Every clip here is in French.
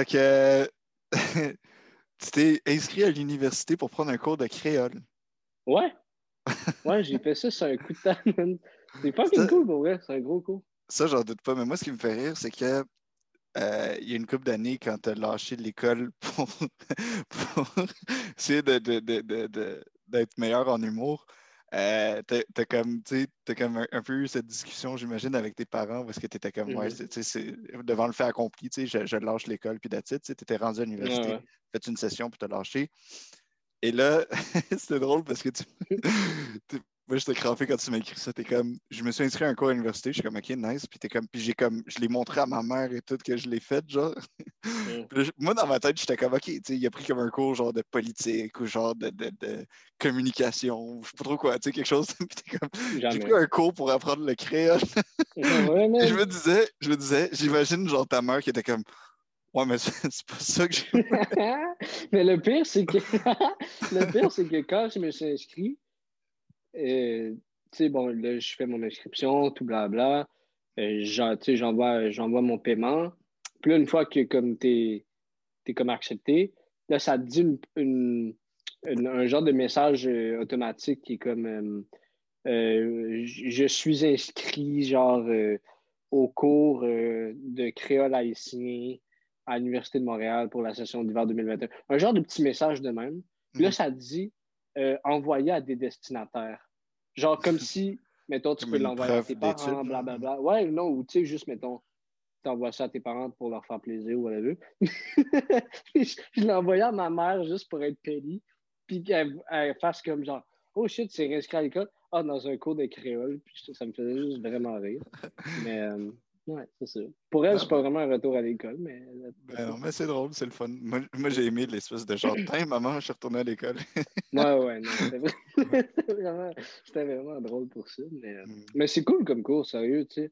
Fait que tu t'es inscrit à l'université pour prendre un cours de créole. Ouais. Ouais, j'ai fait ça sur un coup de temps. C'est pas une cool pour vrai, c'est un gros cours. Ça, j'en doute pas, mais moi, ce qui me fait rire, c'est que euh, il y a une couple d'années, quand tu as lâché l'école pour, essayer d'être meilleur en humour, euh, t'as comme, as comme un, peu eu cette discussion, j'imagine, avec tes parents, parce que tu étais comme, ouais, mm-hmm. c'est devant le fait accompli, je, je lâche l'école, puis d'attitude, tu étais rendu à l'université, fait une session pour te lâcher? Et là, c'était drôle parce que tu, moi, j'étais crampé quand tu m'as écrit ça. T'es comme, je me suis inscrit à un cours à l'université. Je suis comme, OK, nice. Puis t'es comme, puis j'ai comme, je l'ai montré à ma mère et tout que je l'ai fait, genre. Mm. moi, dans ma tête, j'étais comme, OK, tu sais, il a pris comme un cours genre de politique ou genre de, de, de communication, je sais pas trop quoi, tu sais, quelque chose. puis t'es comme, j'ai pris un cours pour apprendre le créole. je me disais, je me disais, j'imagine genre ta mère qui était comme, Ouais, mais c'est pas ça que j'ai. mais le pire, c'est que le pire, c'est que quand je me suis inscrit, tu sais, bon, là, je fais mon inscription, tout blabla. Euh, j'envoie, j'envoie mon paiement. Puis là, une fois que comme tu es, comme accepté, là, ça te dit une, un genre de message euh, automatique qui est comme je suis inscrit genre au cours de créole haïtien à l'Université de Montréal pour la session d'hiver 2021. Un genre de petit message de même. Puis là, mhm. ça te dit euh, envoyer à des destinataires. Genre comme si, mettons, tu peux l'envoyer à tes parents, blablabla. Ouais, non, ou tu sais, juste, mettons, tu envoies ça à tes parents pour leur faire plaisir ou whatever. je, je l'ai envoyé à ma mère juste pour être payé, puis qu'elle fasse comme genre, oh shit, c'est inscrit à l'école. Ah, dans un cours de créole, puis ça me faisait juste vraiment rire. Mais. Euh, Ouais, c'est ça. Pour elle, c'est pas vraiment un retour à l'école, mais. Ben non, mais c'est drôle, c'est le fun. Moi, j'ai aimé l'espèce de genre, tiens, maman, je suis retourné à l'école. ouais, ouais, non, c'était vraiment... vraiment... drôle pour ça. Mais, euh, mm. mais c'est cool comme cours, sérieux, tu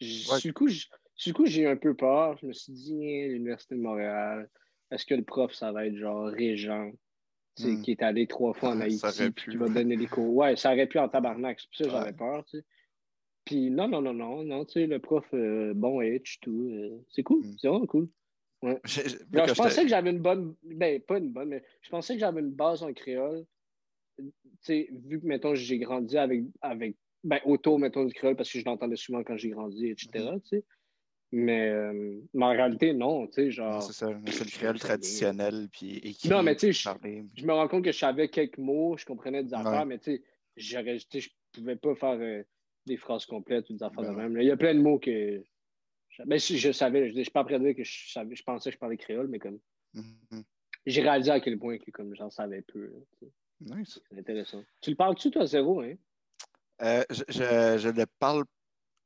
sais. Du coup, j'ai eu un peu peur. Je me suis dit, hein, l'Université de Montréal, est-ce que le prof, ça va être genre Régent, mm. qui est allé trois fois en Haïti, qui va donner les cours? Ouais, ça aurait pu en tabarnak. C'est pour ça que j'avais peur, tu sais. Puis non, non, non, non, non, tu sais, le prof, euh, bon edge, tout. Euh, c'est cool, mm. c'est vraiment cool. Ouais. je pensais que j'avais une bonne, ben pas une bonne, mais je pensais que j'avais une base en créole. Tu sais, vu que, mettons, j'ai grandi avec, avec ben, autour, mettons, du créole parce que je l'entendais souvent quand j'ai grandi, etc., mm-hmm. tu sais. Mais, euh, mais, en réalité, non, tu sais, genre... C'est ça, c'est le créole traditionnel, puis écrit, Non, mais tu sais, je, me rends compte que je savais quelques mots, je comprenais des affaires, mais tu sais, je pouvais pas faire des phrases complètes ou des affaires de même. Il y a plein de mots que. Ben, je, je savais, je ne suis pas prêt à dire que je, savais, je pensais que je parlais créole, mais comme. Mm-hmm. J'ai réalisé à quel point que comme j'en savais peu. nice. C'est intéressant. Tu le parles-tu, toi, zéro, hein? Euh, je, je, le parle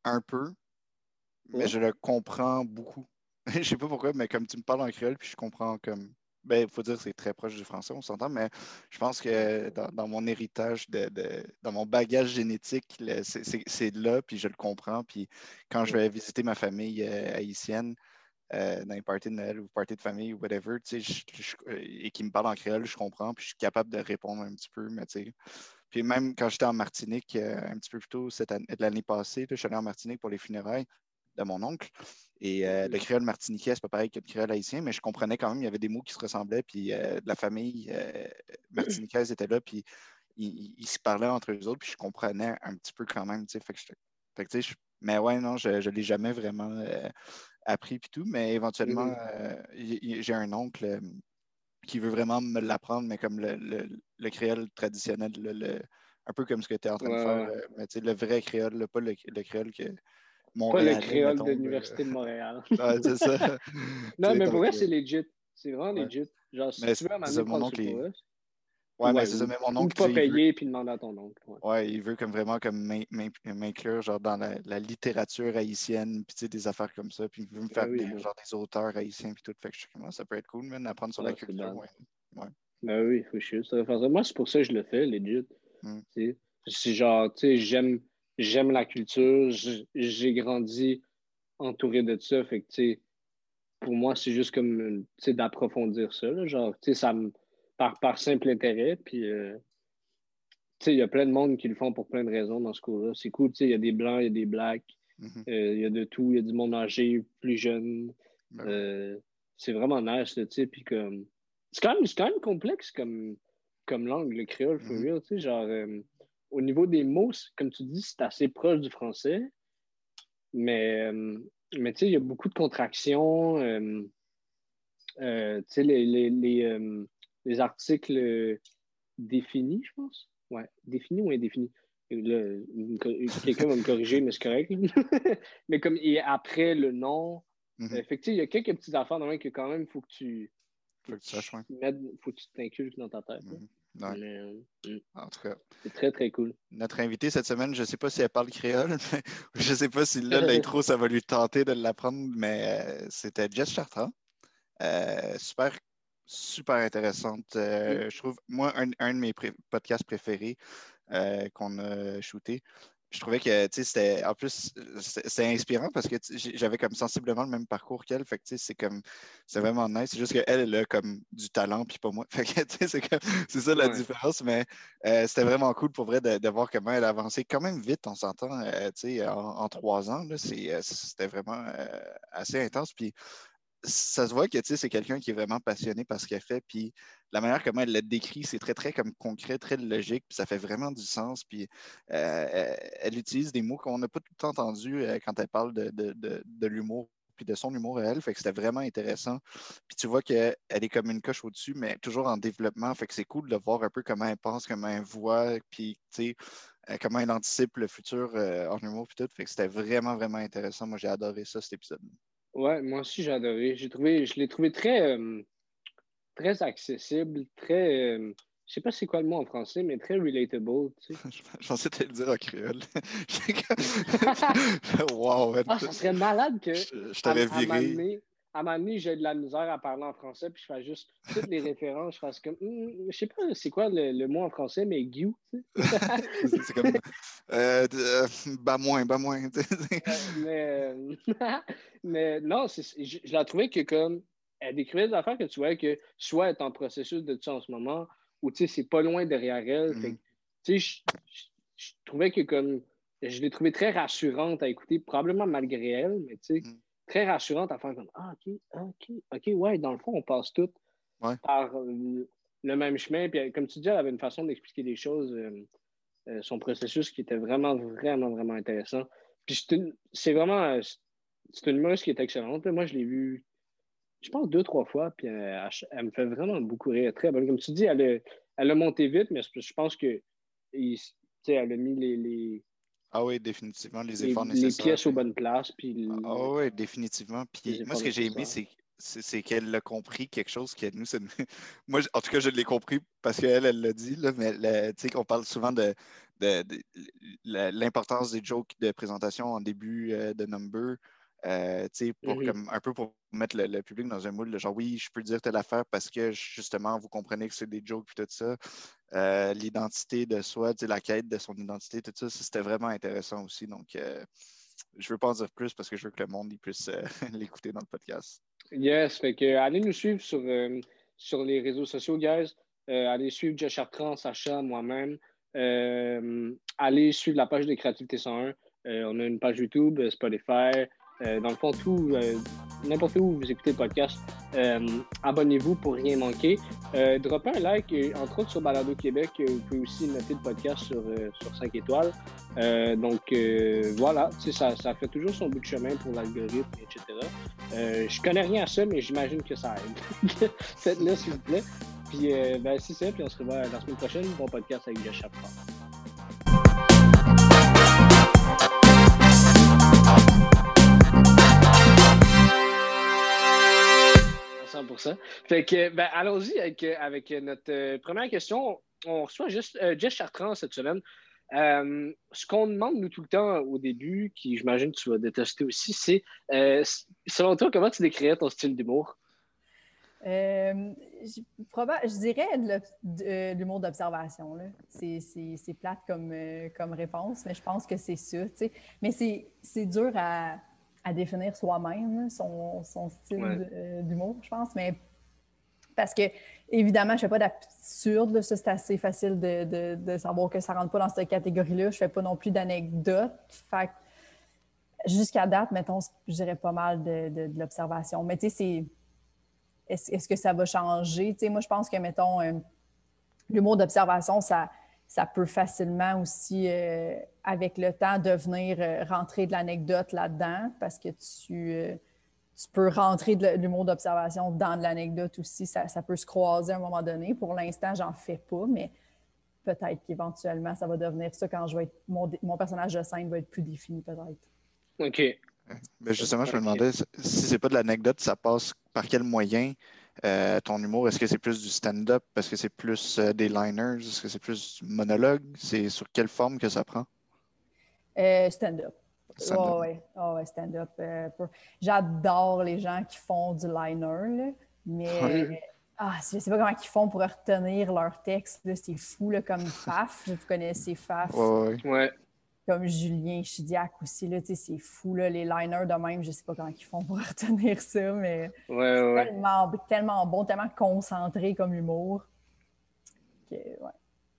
un peu, mais je le comprends beaucoup. je sais pas pourquoi, mais comme tu me parles en créole, puis je comprends comme ben, il faut dire que c'est très proche du français, on s'entend, mais je pense que dans, mon héritage, de, dans mon bagage génétique, c'est là, puis je le comprends. Puis quand je vais visiter ma famille euh, haïtienne, euh, dans les parties de Noël ou parties de famille ou whatever, et qui me parlent en créole, je comprends, puis je suis capable de répondre un petit peu, mais Puis même quand j'étais en Martinique, euh, un petit peu plus tôt l'année passée, je suis allé en Martinique pour les funérailles de mon oncle. Et euh, le créole martiniquais, c'est pas pareil que le créole haïtien, mais je comprenais quand même, il y avait des mots qui se ressemblaient, puis euh, la famille euh, martiniquaise était là, puis ils, se parlaient entre eux autres, puis je comprenais un petit peu quand même, tu sais. mais ouais, non, je ne l'ai jamais vraiment appris, puis tout, mais éventuellement, mm-hmm. j'ai un oncle qui veut vraiment me l'apprendre, mais comme le, créole traditionnel, un peu comme ce que tu es en train de faire, mais tu sais, le vrai créole, pas le, créole que pas le créole de l'Université de Montréal. c'est ça. non, mais pour vrai, c'est legit. C'est vraiment legit. Genre, si tu veux m'amener mon oncle. Ouais, mais c'est ça, mais mon oncle. pas payer puis demander à ton oncle. Ouais. il veut comme vraiment comme m'inclure genre dans la, littérature haïtienne, puis tu sais, des affaires comme ça, puis il veut me ben faire des, genre des auteurs haïtiens, puis tout. Fait que je sais comment ça peut être cool, même, d'apprendre sur la culture. Ouais. ouais. Ben oui, faut chier. Ça. Moi, c'est pour ça que je le fais, legit. Hmm. C'est genre, tu sais, j'aime j'aime la culture, j'ai grandi entouré de ça. Fait que, pour moi, c'est juste comme d'approfondir ça. genre, ça me, par, par simple intérêt. Puis, euh, il y a plein de monde qui le font pour plein de raisons dans ce cours-là. C'est cool, il y a des blancs, il y a des blacks, mm-hmm. euh, il y a de tout, il y a du monde âgé, plus jeune. Ben euh, c'est vraiment nice, tu sais. Puis comme. C'est quand, même, quand même complexe comme, comme langue, le créole, for Mhm. real, tu sais. Genre, euh, au niveau des mots, comme tu dis, c'est assez proche du français. Mais, euh, mais tu sais, il y a beaucoup de contractions. euh, euh, tu sais, les, les, les, euh, les articles définis, je pense. Ouais, définis ou indéfinis? Quelqu'un va me corriger, mais c'est correct. mais comme et après le nom, fait que, tu sais, il y a quelques petites affaires dans que quand même, il faut que tu. Faut que tu saches, ouais. mettes- faut que tu t'inculques dans ta tête. Ouais. Mais, euh, mm, En tout cas, c'est très, très cool. notre invitée cette semaine, je ne sais pas si elle parle créole, mais je ne sais pas si là, l'intro, ça va lui tenter de l'apprendre, mais euh, c'était Jess Chartrand. Euh, super, super intéressante. Euh, Je trouve, moi, un, un de mes pré- podcasts préférés qu'on a shooté. Je trouvais que, c'était, en plus, c'est inspirant parce que j'avais comme sensiblement le même parcours qu'elle. Fait que, c'est comme, c'est vraiment nice. C'est juste qu'elle, elle a comme du talent, puis pas moi. Fait que, c'est ça la Ouais. différence. Mais euh, c'était vraiment cool pour vrai de, de voir comment elle a avancé quand même vite, on s'entend, euh, en, en trois ans. euh, C'était vraiment euh, assez intense. Puis ça se voit que c'est quelqu'un qui est vraiment passionné par ce qu'elle fait. Puis la manière comment elle le décrit, c'est très, très comme concret, très logique. Puis ça fait vraiment du sens. Puis euh, elle, utilise des mots qu'on n'a pas tout le temps entendus euh, quand elle parle de, de, de, l'humour puis de son humour à elle. Fait que c'était vraiment intéressant. Puis tu vois qu'elle est comme une coche au-dessus, mais toujours en développement. Fait que c'est cool de voir un peu comment elle pense, comment elle voit, puis tu sais, euh, comment elle anticipe le futur en humour puis tout. Fait que c'était vraiment, vraiment intéressant. Moi, j'ai adoré ça, cet épisode. Ouais, moi aussi, j'ai adoré. J'ai trouvé, je l'ai trouvé très, euh, très accessible, très. euh, je sais pas c'est quoi le mot en français, mais très relatable. Tu sais. Je je pensais te le dire en créole. J'étais comme- wow, man. Ah, ça serait malade que. je, t'avais à viré. À un moment donné, j'ai de la misère à parler en français, puis je fais juste toutes les références. Je fasse comme. Hum, je sais pas c'est quoi le, le mot en français, mais Guy. C'est comme. Euh, euh, bas moins, bas moins. mais, euh, mais non, je, je la trouvais que comme elle décrivait des affaires que tu vois que soit elle est en processus de ça en ce moment, ou tu sais, c'est pas loin derrière elle. Mhm. tu sais, je, je- je trouvais que comme je l'ai trouvée très rassurante à écouter, probablement malgré elle, mais tu sais, Mhm. Très rassurante à faire comme Ah, ok, ah, ok, ok, ouais, dans le fond, on passe toutes Ouais. par euh, le même chemin. Puis, comme tu dis, elle avait une façon d'expliquer les choses, euh, euh, son processus qui était vraiment, vraiment, vraiment intéressant. Puis c'est vraiment euh, c'est une humoriste qui est excellente. Moi, je l'ai vue, je pense, deux, trois fois, puis euh, elle, elle me fait vraiment beaucoup rire. Très bonne. Comme tu dis, elle a, elle a monté vite, mais je pense que il- tu sais, elle a mis les, les, Ah oui, définitivement, les les, efforts les nécessaires. pièces aux bonnes places. Puis Ah oui, définitivement. Les Puis moi, ce que j'ai aimé, c'est c'est qu'elle a compris quelque chose que nous, c'est- moi, en tout cas, je l'ai compris parce qu'elle, elle l'a dit, là, mais sais qu'on parle souvent de, de- l'importance des jokes de présentation en début euh, de number, euh, tu sais, pour Mhm. comme un peu pour mettre le, le public dans un moule, de genre oui, je peux dire telle affaire parce que justement, vous comprenez que c'est des jokes puis tout ça. Euh, L'identité de soi, la quête de son identité, tout ça, c'était vraiment intéressant aussi. Donc, euh, je veux pas en dire plus parce que je veux que le monde puisse euh, l'écouter dans le podcast. Yes, fait que allez nous suivre sur, sur les réseaux sociaux, guys. Allez suivre Josh Chartrand, Sacha, moi-même. Allez suivre la page de Créativité 101. Euh, on a une page YouTube, Spotify. Dans le fond, tout, n'importe où vous écoutez le podcast, euh, abonnez-vous pour rien manquer. Euh, droppez un like, entre autres sur Balado Québec. euh, Vous pouvez aussi noter le podcast sur, sur 5 étoiles. Donc voilà, ça, ça fait toujours son bout de chemin pour l'algorithme, etc. Euh, je connais rien à ça, mais j'imagine que ça aide. Faites-le, s'il vous plaît. Puis, euh, ben, c'est ça. Puis, on se revoit la semaine prochaine. Bon podcast avec Josh. 100%. Fait que, ben, allons-y avec, euh, notre euh, première question. On reçoit juste euh, Jess Chartrand cette semaine. Euh, ce qu'on demande, nous, tout le temps au début, qui j'imagine que tu vas détester aussi, c'est selon toi, comment tu décrirais ton style d'humour? Je, dirais l'humour d'observation. C'est plate comme, réponse, mais je pense que c'est ça. Mais c'est dur à, à définir soi-même, là, son, son style Ouais. euh, d'humour, je pense. Mais parce que, évidemment, je ne fais pas d'absurde. Ça, c'est assez facile de, de- de savoir que ça ne rentre pas dans cette catégorie-là. Je ne fais pas non plus d'anecdotes. Fait jusqu'à date, mettons, je dirais pas mal de, l'observation. Mais tu sais, c'est est-ce que ça va changer? moi, je pense que, mettons, l'humour d'observation, ça, ça peut facilement aussi, avec le temps, devenir rentrer de l'anecdote là-dedans parce que tu tu peux rentrer de l'humour d'observation dans de l'anecdote aussi. Ça, peut se croiser à un moment donné. Pour l'instant, j'en fais pas, mais peut-être qu'éventuellement, ça va devenir ça quand je vais être, mon, personnage de scène va être plus défini, peut-être. OK. Mais justement, je me demandais si c'est pas de l'anecdote, ça passe par quel moyen euh, ton humour? Est-ce que c'est plus du stand-up? Est-ce que c'est plus euh, des liners? Est-ce que c'est plus du monologue? C'est sur quelle forme que ça prend? Euh, stand-up. Oh, ouais, oh, ouais stand-up. Euh, j'adore les gens qui font du liner, mais ah, je ne sais pas comment ils font pour retenir leur texte. C'est fou, là, comme Faf. Vous connaissez Faf. Ouais, ouais. Comme Julien Chidiac aussi, c'est fou, là, les liners de même. Je ne sais pas comment ils font pour retenir ça, mais c'est tellement, tellement bon, tellement concentré comme humour. ouais,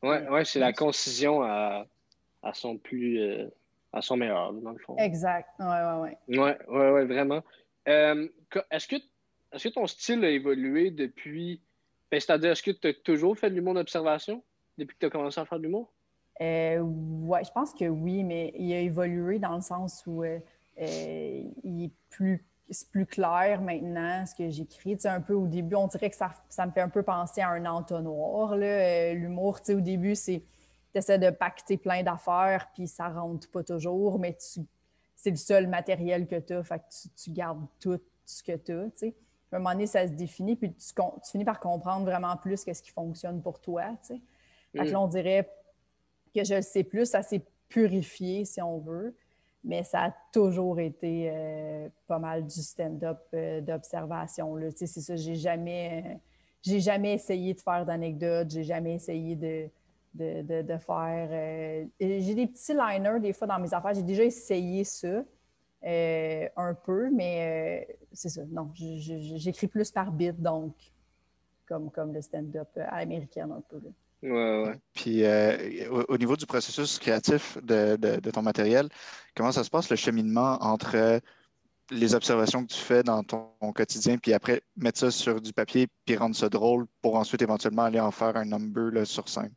ouais, ouais c'est la concision à, à son plus. Euh, à son meilleur, dans le fond. Exact. Oui, oui, oui. Oui, ouais, ouais, vraiment. Euh, est-ce que, est que ton style a évolué depuis. Ben, c'est-à-dire, est-ce que tu as toujours fait de l'humour d'observation depuis que tu as commencé à faire de l'humour? Euh, oui, je pense que oui, mais il a évolué dans le sens où euh, euh, il est plus, plus clair maintenant ce que j'écris. Tu sais, un peu au début, on dirait que ça, ça me fait un peu penser à un entonnoir. L'humour, tu sais, au début, c'est tu essaies de pacter plein d'affaires, puis ça rentre pas toujours, mais c'est le seul matériel que tu as, fait que tu, gardes tout ce que tu as. À un moment donné, ça se définit, puis tu, finis par comprendre vraiment plus qu'est-ce qui fonctionne pour toi. Fait que là, on dirait que je le sais plus, ça s'est purifié, si on veut, mais ça a toujours été euh, pas mal du stand-up euh, d'observation. C'est ça, j'ai jamais, j'ai jamais essayé de faire d'anecdotes, j'ai jamais essayé de de, faire. Euh, j'ai des petits liners des fois dans mes affaires. J'ai déjà essayé ça euh, un peu, mais euh, c'est ça. Non, j'écris plus par bit, donc comme, comme le stand-up américain un peu. Ouais, ouais. Puis au, niveau du processus créatif de, de, ton matériel, comment ça se passe le cheminement entre les observations que tu fais dans ton, quotidien, puis après mettre ça sur du papier, puis rendre ça drôle pour ensuite éventuellement aller en faire un number là, sur scène?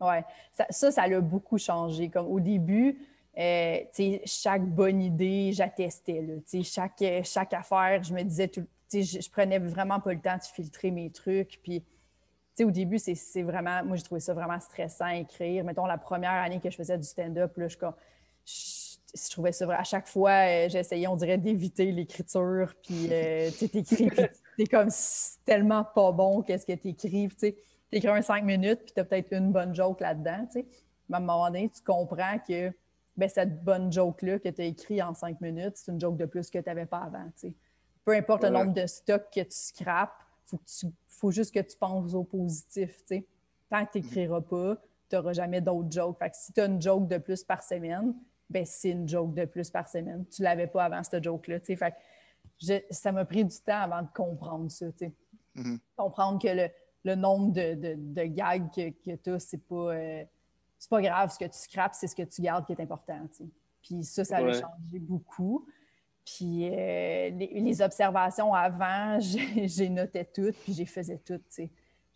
Oui, ça, ça, ça l'a beaucoup changé. Comme au début, euh, chaque bonne idée, j'attestais. Chaque, chaque affaire, je me disais, tout, je, je prenais vraiment pas le temps de filtrer mes trucs. Puis, au début, c'est vraiment, moi, j'ai trouvé ça vraiment stressant à écrire. Mettons, la première année que je faisais du stand-up, je, je, trouvais ça vrai. À chaque fois, euh, j'essayais, on dirait, d'éviter l'écriture. Puis, euh, tu t'écris, t'es comme tellement pas bon, qu'est-ce que t'écris, tu sais tu écris un cinq minutes, puis tu as peut-être une bonne joke là-dedans. Tu sais. à un moment donné, tu comprends que ben, cette bonne joke-là que tu as écrit en cinq minutes, c'est une joke de plus que tu n'avais pas avant. Sais. Peu importe le nombre de stocks que tu scrapes, il faut, faut, juste que tu penses au positif. Tu sais. Tant que tu n'écriras pas, tu n'auras jamais d'autres jokes. Fait que si tu as une joke de plus par semaine, ben, c'est une joke de plus par semaine. Tu ne l'avais pas avant cette joke-là. Tu. Fait que ça m'a pris du temps avant de comprendre ça. Tu sais. Mm-hmm. Comprendre que le, le nombre de, gags que, tu as, c'est pas, euh, pas grave. Ce que tu scrapes, c'est ce que tu gardes qui est important. Puis ça, ça a changé beaucoup. Puis euh, les, observations avant, j'ai noté toutes, puis j'ai faisais toutes.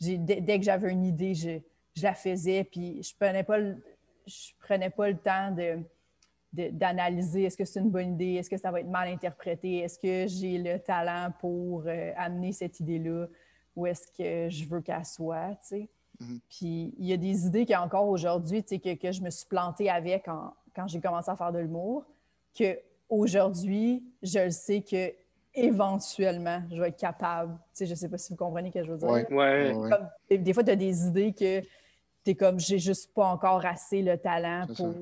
Dès, dès, que j'avais une idée, je, la faisais, puis je prenais pas le, je prenais pas le temps de d'analyser est-ce que c'est une bonne idée, est-ce que ça va être mal interprété, est-ce que j'ai le talent pour euh, amener cette idée-là où est-ce que je veux qu'elle soit, tu sais. Mhm. Puis il y a des idées qu'encore aujourd'hui, tu sais, que, que, je me suis plantée avec quand j'ai commencé à faire de l'humour, que aujourd'hui, je le sais que éventuellement, je vais être capable. Tu sais, je sais pas si vous comprenez ce que je veux dire. Ouais. ouais. des fois, tu as des idées que tu es comme, j'ai juste pas encore assez le talent pour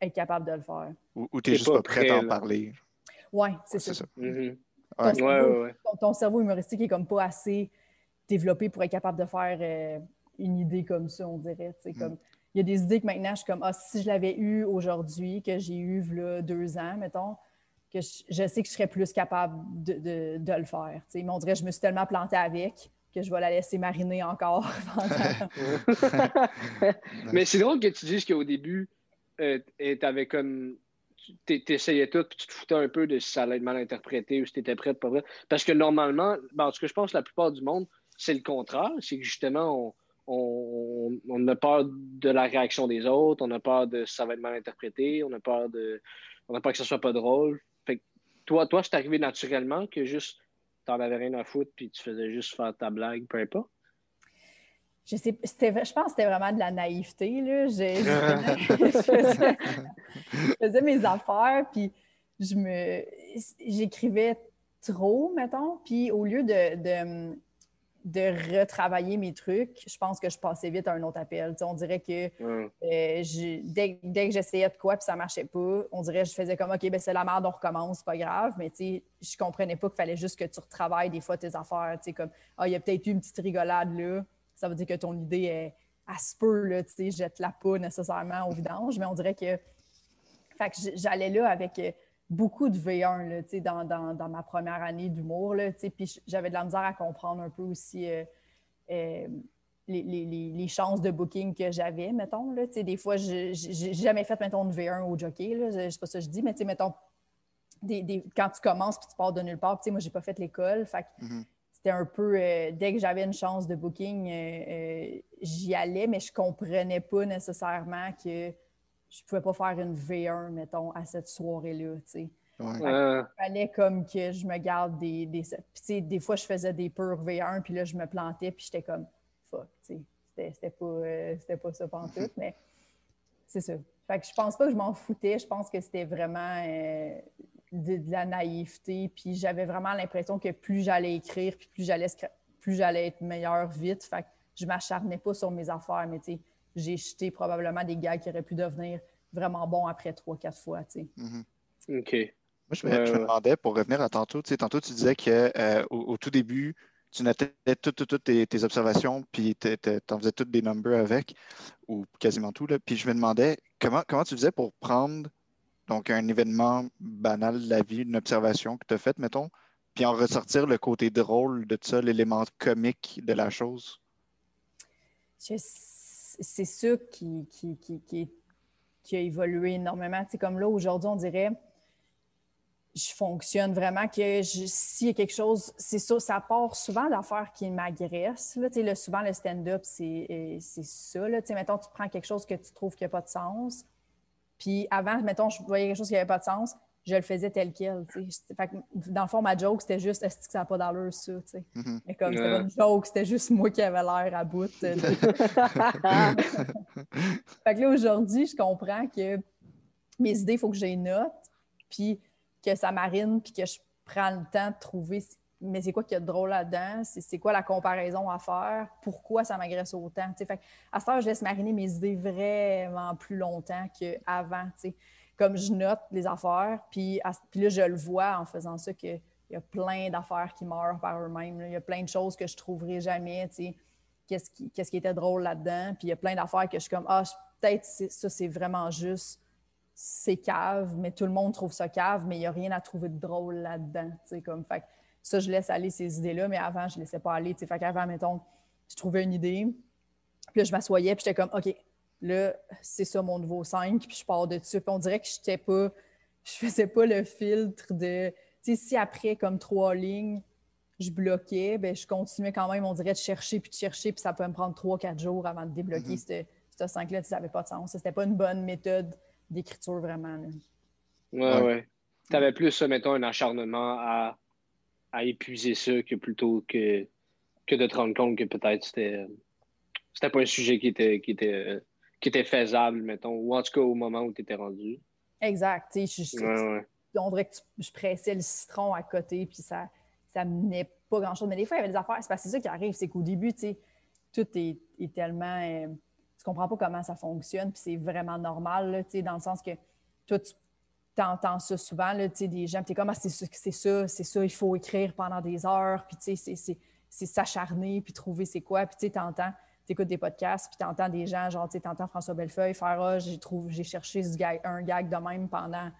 être capable de le faire. Ou, tu n'es juste pas, prêt à en parler. Oui, c'est ça. ça. Mhm. ton, cerveau, humoristique est comme pas assez développé pour être capable de faire euh, une idée comme ça, on dirait. Mm. Comme, il y a des idées que maintenant, je suis comme, ah, si je l'avais eu aujourd'hui, que j'ai eu là, deux ans, mettons, que je, sais que je serais plus capable de, le faire. Mais on dirait que je me suis tellement plantée avec que je vais la laisser mariner encore. Mais c'est drôle que tu dises qu'au début, euh, comme tu essayais tout, puis tu te foutais un peu de si ça allait être mal interprété ou si tu étais prêt, pas vrai. Parce que normalement, ben, en tout cas, je pense que la plupart du monde, c'est le contraire. C'est que justement, on, on, a peur de la réaction des autres, on a peur de ça va être mal interprété, on a peur de. On a peur que ce soit pas drôle. Fait que toi, toi c'est arrivé naturellement que juste t'en avais rien à foutre puis tu faisais juste faire ta blague, peu importe? Je, sais, je pense que c'était vraiment de la naïveté. Là. Je, faisais, mes affaires, puis je me j'écrivais trop, mettons. Puis au lieu de, de, retravailler mes trucs, je pense que je passais vite à un autre appel. on dirait que euh, dès, que j'essayais de quoi puis ça marchait pas, on dirait que je faisais comme OK, ben c'est la merde, on recommence, pas grave. Mais je comprenais pas qu'il fallait juste que tu retravailles des fois tes affaires. Comme Ah, il y a peut-être eu une petite rigolade là ça veut dire que ton idée est à ce peu, là, tu sais, jette la pas nécessairement au vidange, mais on dirait que, fait que j'allais là avec euh, beaucoup de V1 là, sais, dans, dans, ma première année d'humour, puis j'avais de la misère à comprendre un peu aussi euh, euh, les, les, les, chances de booking que j'avais, mettons, là, des fois, j'ai jamais fait, mettons, de V1 au jockey, là, je sais pas ça que je dis, mais mettons, des, des, quand tu commences puis tu pars de nulle part, moi, j'ai pas fait l'école, fait mm-hmm. c'était un peu, euh, dès que j'avais une chance de booking, j'y allais, mais je comprenais pas nécessairement que je pouvais pas faire une V1, mettons, à cette soirée-là, tu sais. Il fallait comme que je me garde des... des des fois, je faisais des purs V1, puis là, je me plantais, puis j'étais comme, fuck, tu sais. C'était pas, c'était pas ça tout, mais c'est ça. Fait que je pense pas que je m'en foutais. Je pense que c'était vraiment de, la naïveté. Puis j'avais vraiment l'impression que plus j'allais écrire, puis plus j'allais plus j'allais être meilleure vite. Fait que je m'acharnais pas sur mes affaires, mais tu sais, j'ai jeté probablement des gars qui auraient pu devenir vraiment bons après trois, quatre fois. Tu sais. Mm-hmm. OK. Moi, je me, demandais, pour revenir à tantôt, tu sais, tantôt tu disais que euh, au, tout début, tu notais toutes, tes, observations, puis tu en faisais toutes des numbers avec, ou quasiment tout. Là. Puis je me demandais comment, comment tu faisais pour prendre donc, un événement banal de la vie, une observation que tu as faite, mettons, puis en ressortir le côté drôle de ça, l'élément comique de la chose? C'est ça qui, qui, a évolué énormément. C'est comme là, aujourd'hui, on dirait, je fonctionne vraiment que s'il y a quelque chose, c'est ça, ça part souvent d'affaires qui m'agressent. Là, souvent, le stand-up, c'est ça. Là. Mettons, tu prends quelque chose que tu trouves qui n'a pas de sens puis avant, mettons, je voyais quelque chose qui n'avait pas de sens, je le faisais tel quel. Fait dans le fond, ma joke, c'était juste est-ce que ça n'a pas d'allure, ça? Mm-hmm. Mais comme c'était une joke, c'était juste moi qui avais l'air à bout. fait que là, aujourd'hui, je comprends que mes idées, il faut que j'ai une note, puis que ça marine, puis que je prends le temps de trouver mais c'est quoi qu'il y a de drôle là-dedans? C'est quoi la comparaison à faire? Pourquoi ça m'agresse autant? fait, à ce temps, je laisse mariner mes idées vraiment plus longtemps qu'avant. Comme je note les affaires, puis, là, je le vois en faisant ça qu'il y a plein d'affaires qui meurent par eux-mêmes. Il y a plein de choses que je trouverai jamais. Qu'est-ce qui, était drôle là-dedans? Puis il y a plein d'affaires que je suis comme, ah, peut-être ça, c'est vraiment juste c'est cave, mais tout le monde trouve ça cave, mais il n'y a rien à trouver de drôle là-dedans. Comme, fait, ça, je laisse aller ces idées-là, mais avant, je ne laissais pas aller. Fait qu'avant, mettons, je trouvais une idée, puis là, je m'assoyais, puis j'étais comme, OK, là, c'est ça mon nouveau 5, puis je pars de dessus. Puis on dirait que je n'étais pas, je faisais pas le filtre de, tu sais, si après, comme trois lignes, je bloquais, ben je continuais quand même, on dirait, de chercher, puis de chercher, puis ça pouvait me prendre trois, quatre jours avant de débloquer mm-hmm. ce 5-là, ça n'avait pas de sens. C'était pas une bonne méthode d'écriture, vraiment. Ouais, ouais. Tu avais plus, mettons, un acharnement à à épuiser ça que plutôt que, que de te rendre compte que peut-être c'était c'était pas un sujet qui était, qui était, qui était faisable, mettons, ou en tout cas au moment où tu étais rendu. Exact. On dirait que je pressais le citron à côté, puis ça ça menait pas grand-chose. Mais des fois, il y avait des affaires. C'est parce que c'est ça qui arrive, c'est qu'au début, tout est, tellement. Euh, tu comprends pas comment ça fonctionne, puis c'est vraiment normal, là, dans le sens que toi, tu t'entends ça souvent, là, des gens, tu es comme, ah, c'est ça, c'est ça, il faut écrire pendant des heures, puis c'est s'acharner, puis trouver c'est quoi, puis tu entends, tu écoutes des podcasts, puis tu entends des gens, genre, tu entends François Bellefeuille faire, ah, j'ai cherché un gag de même pendant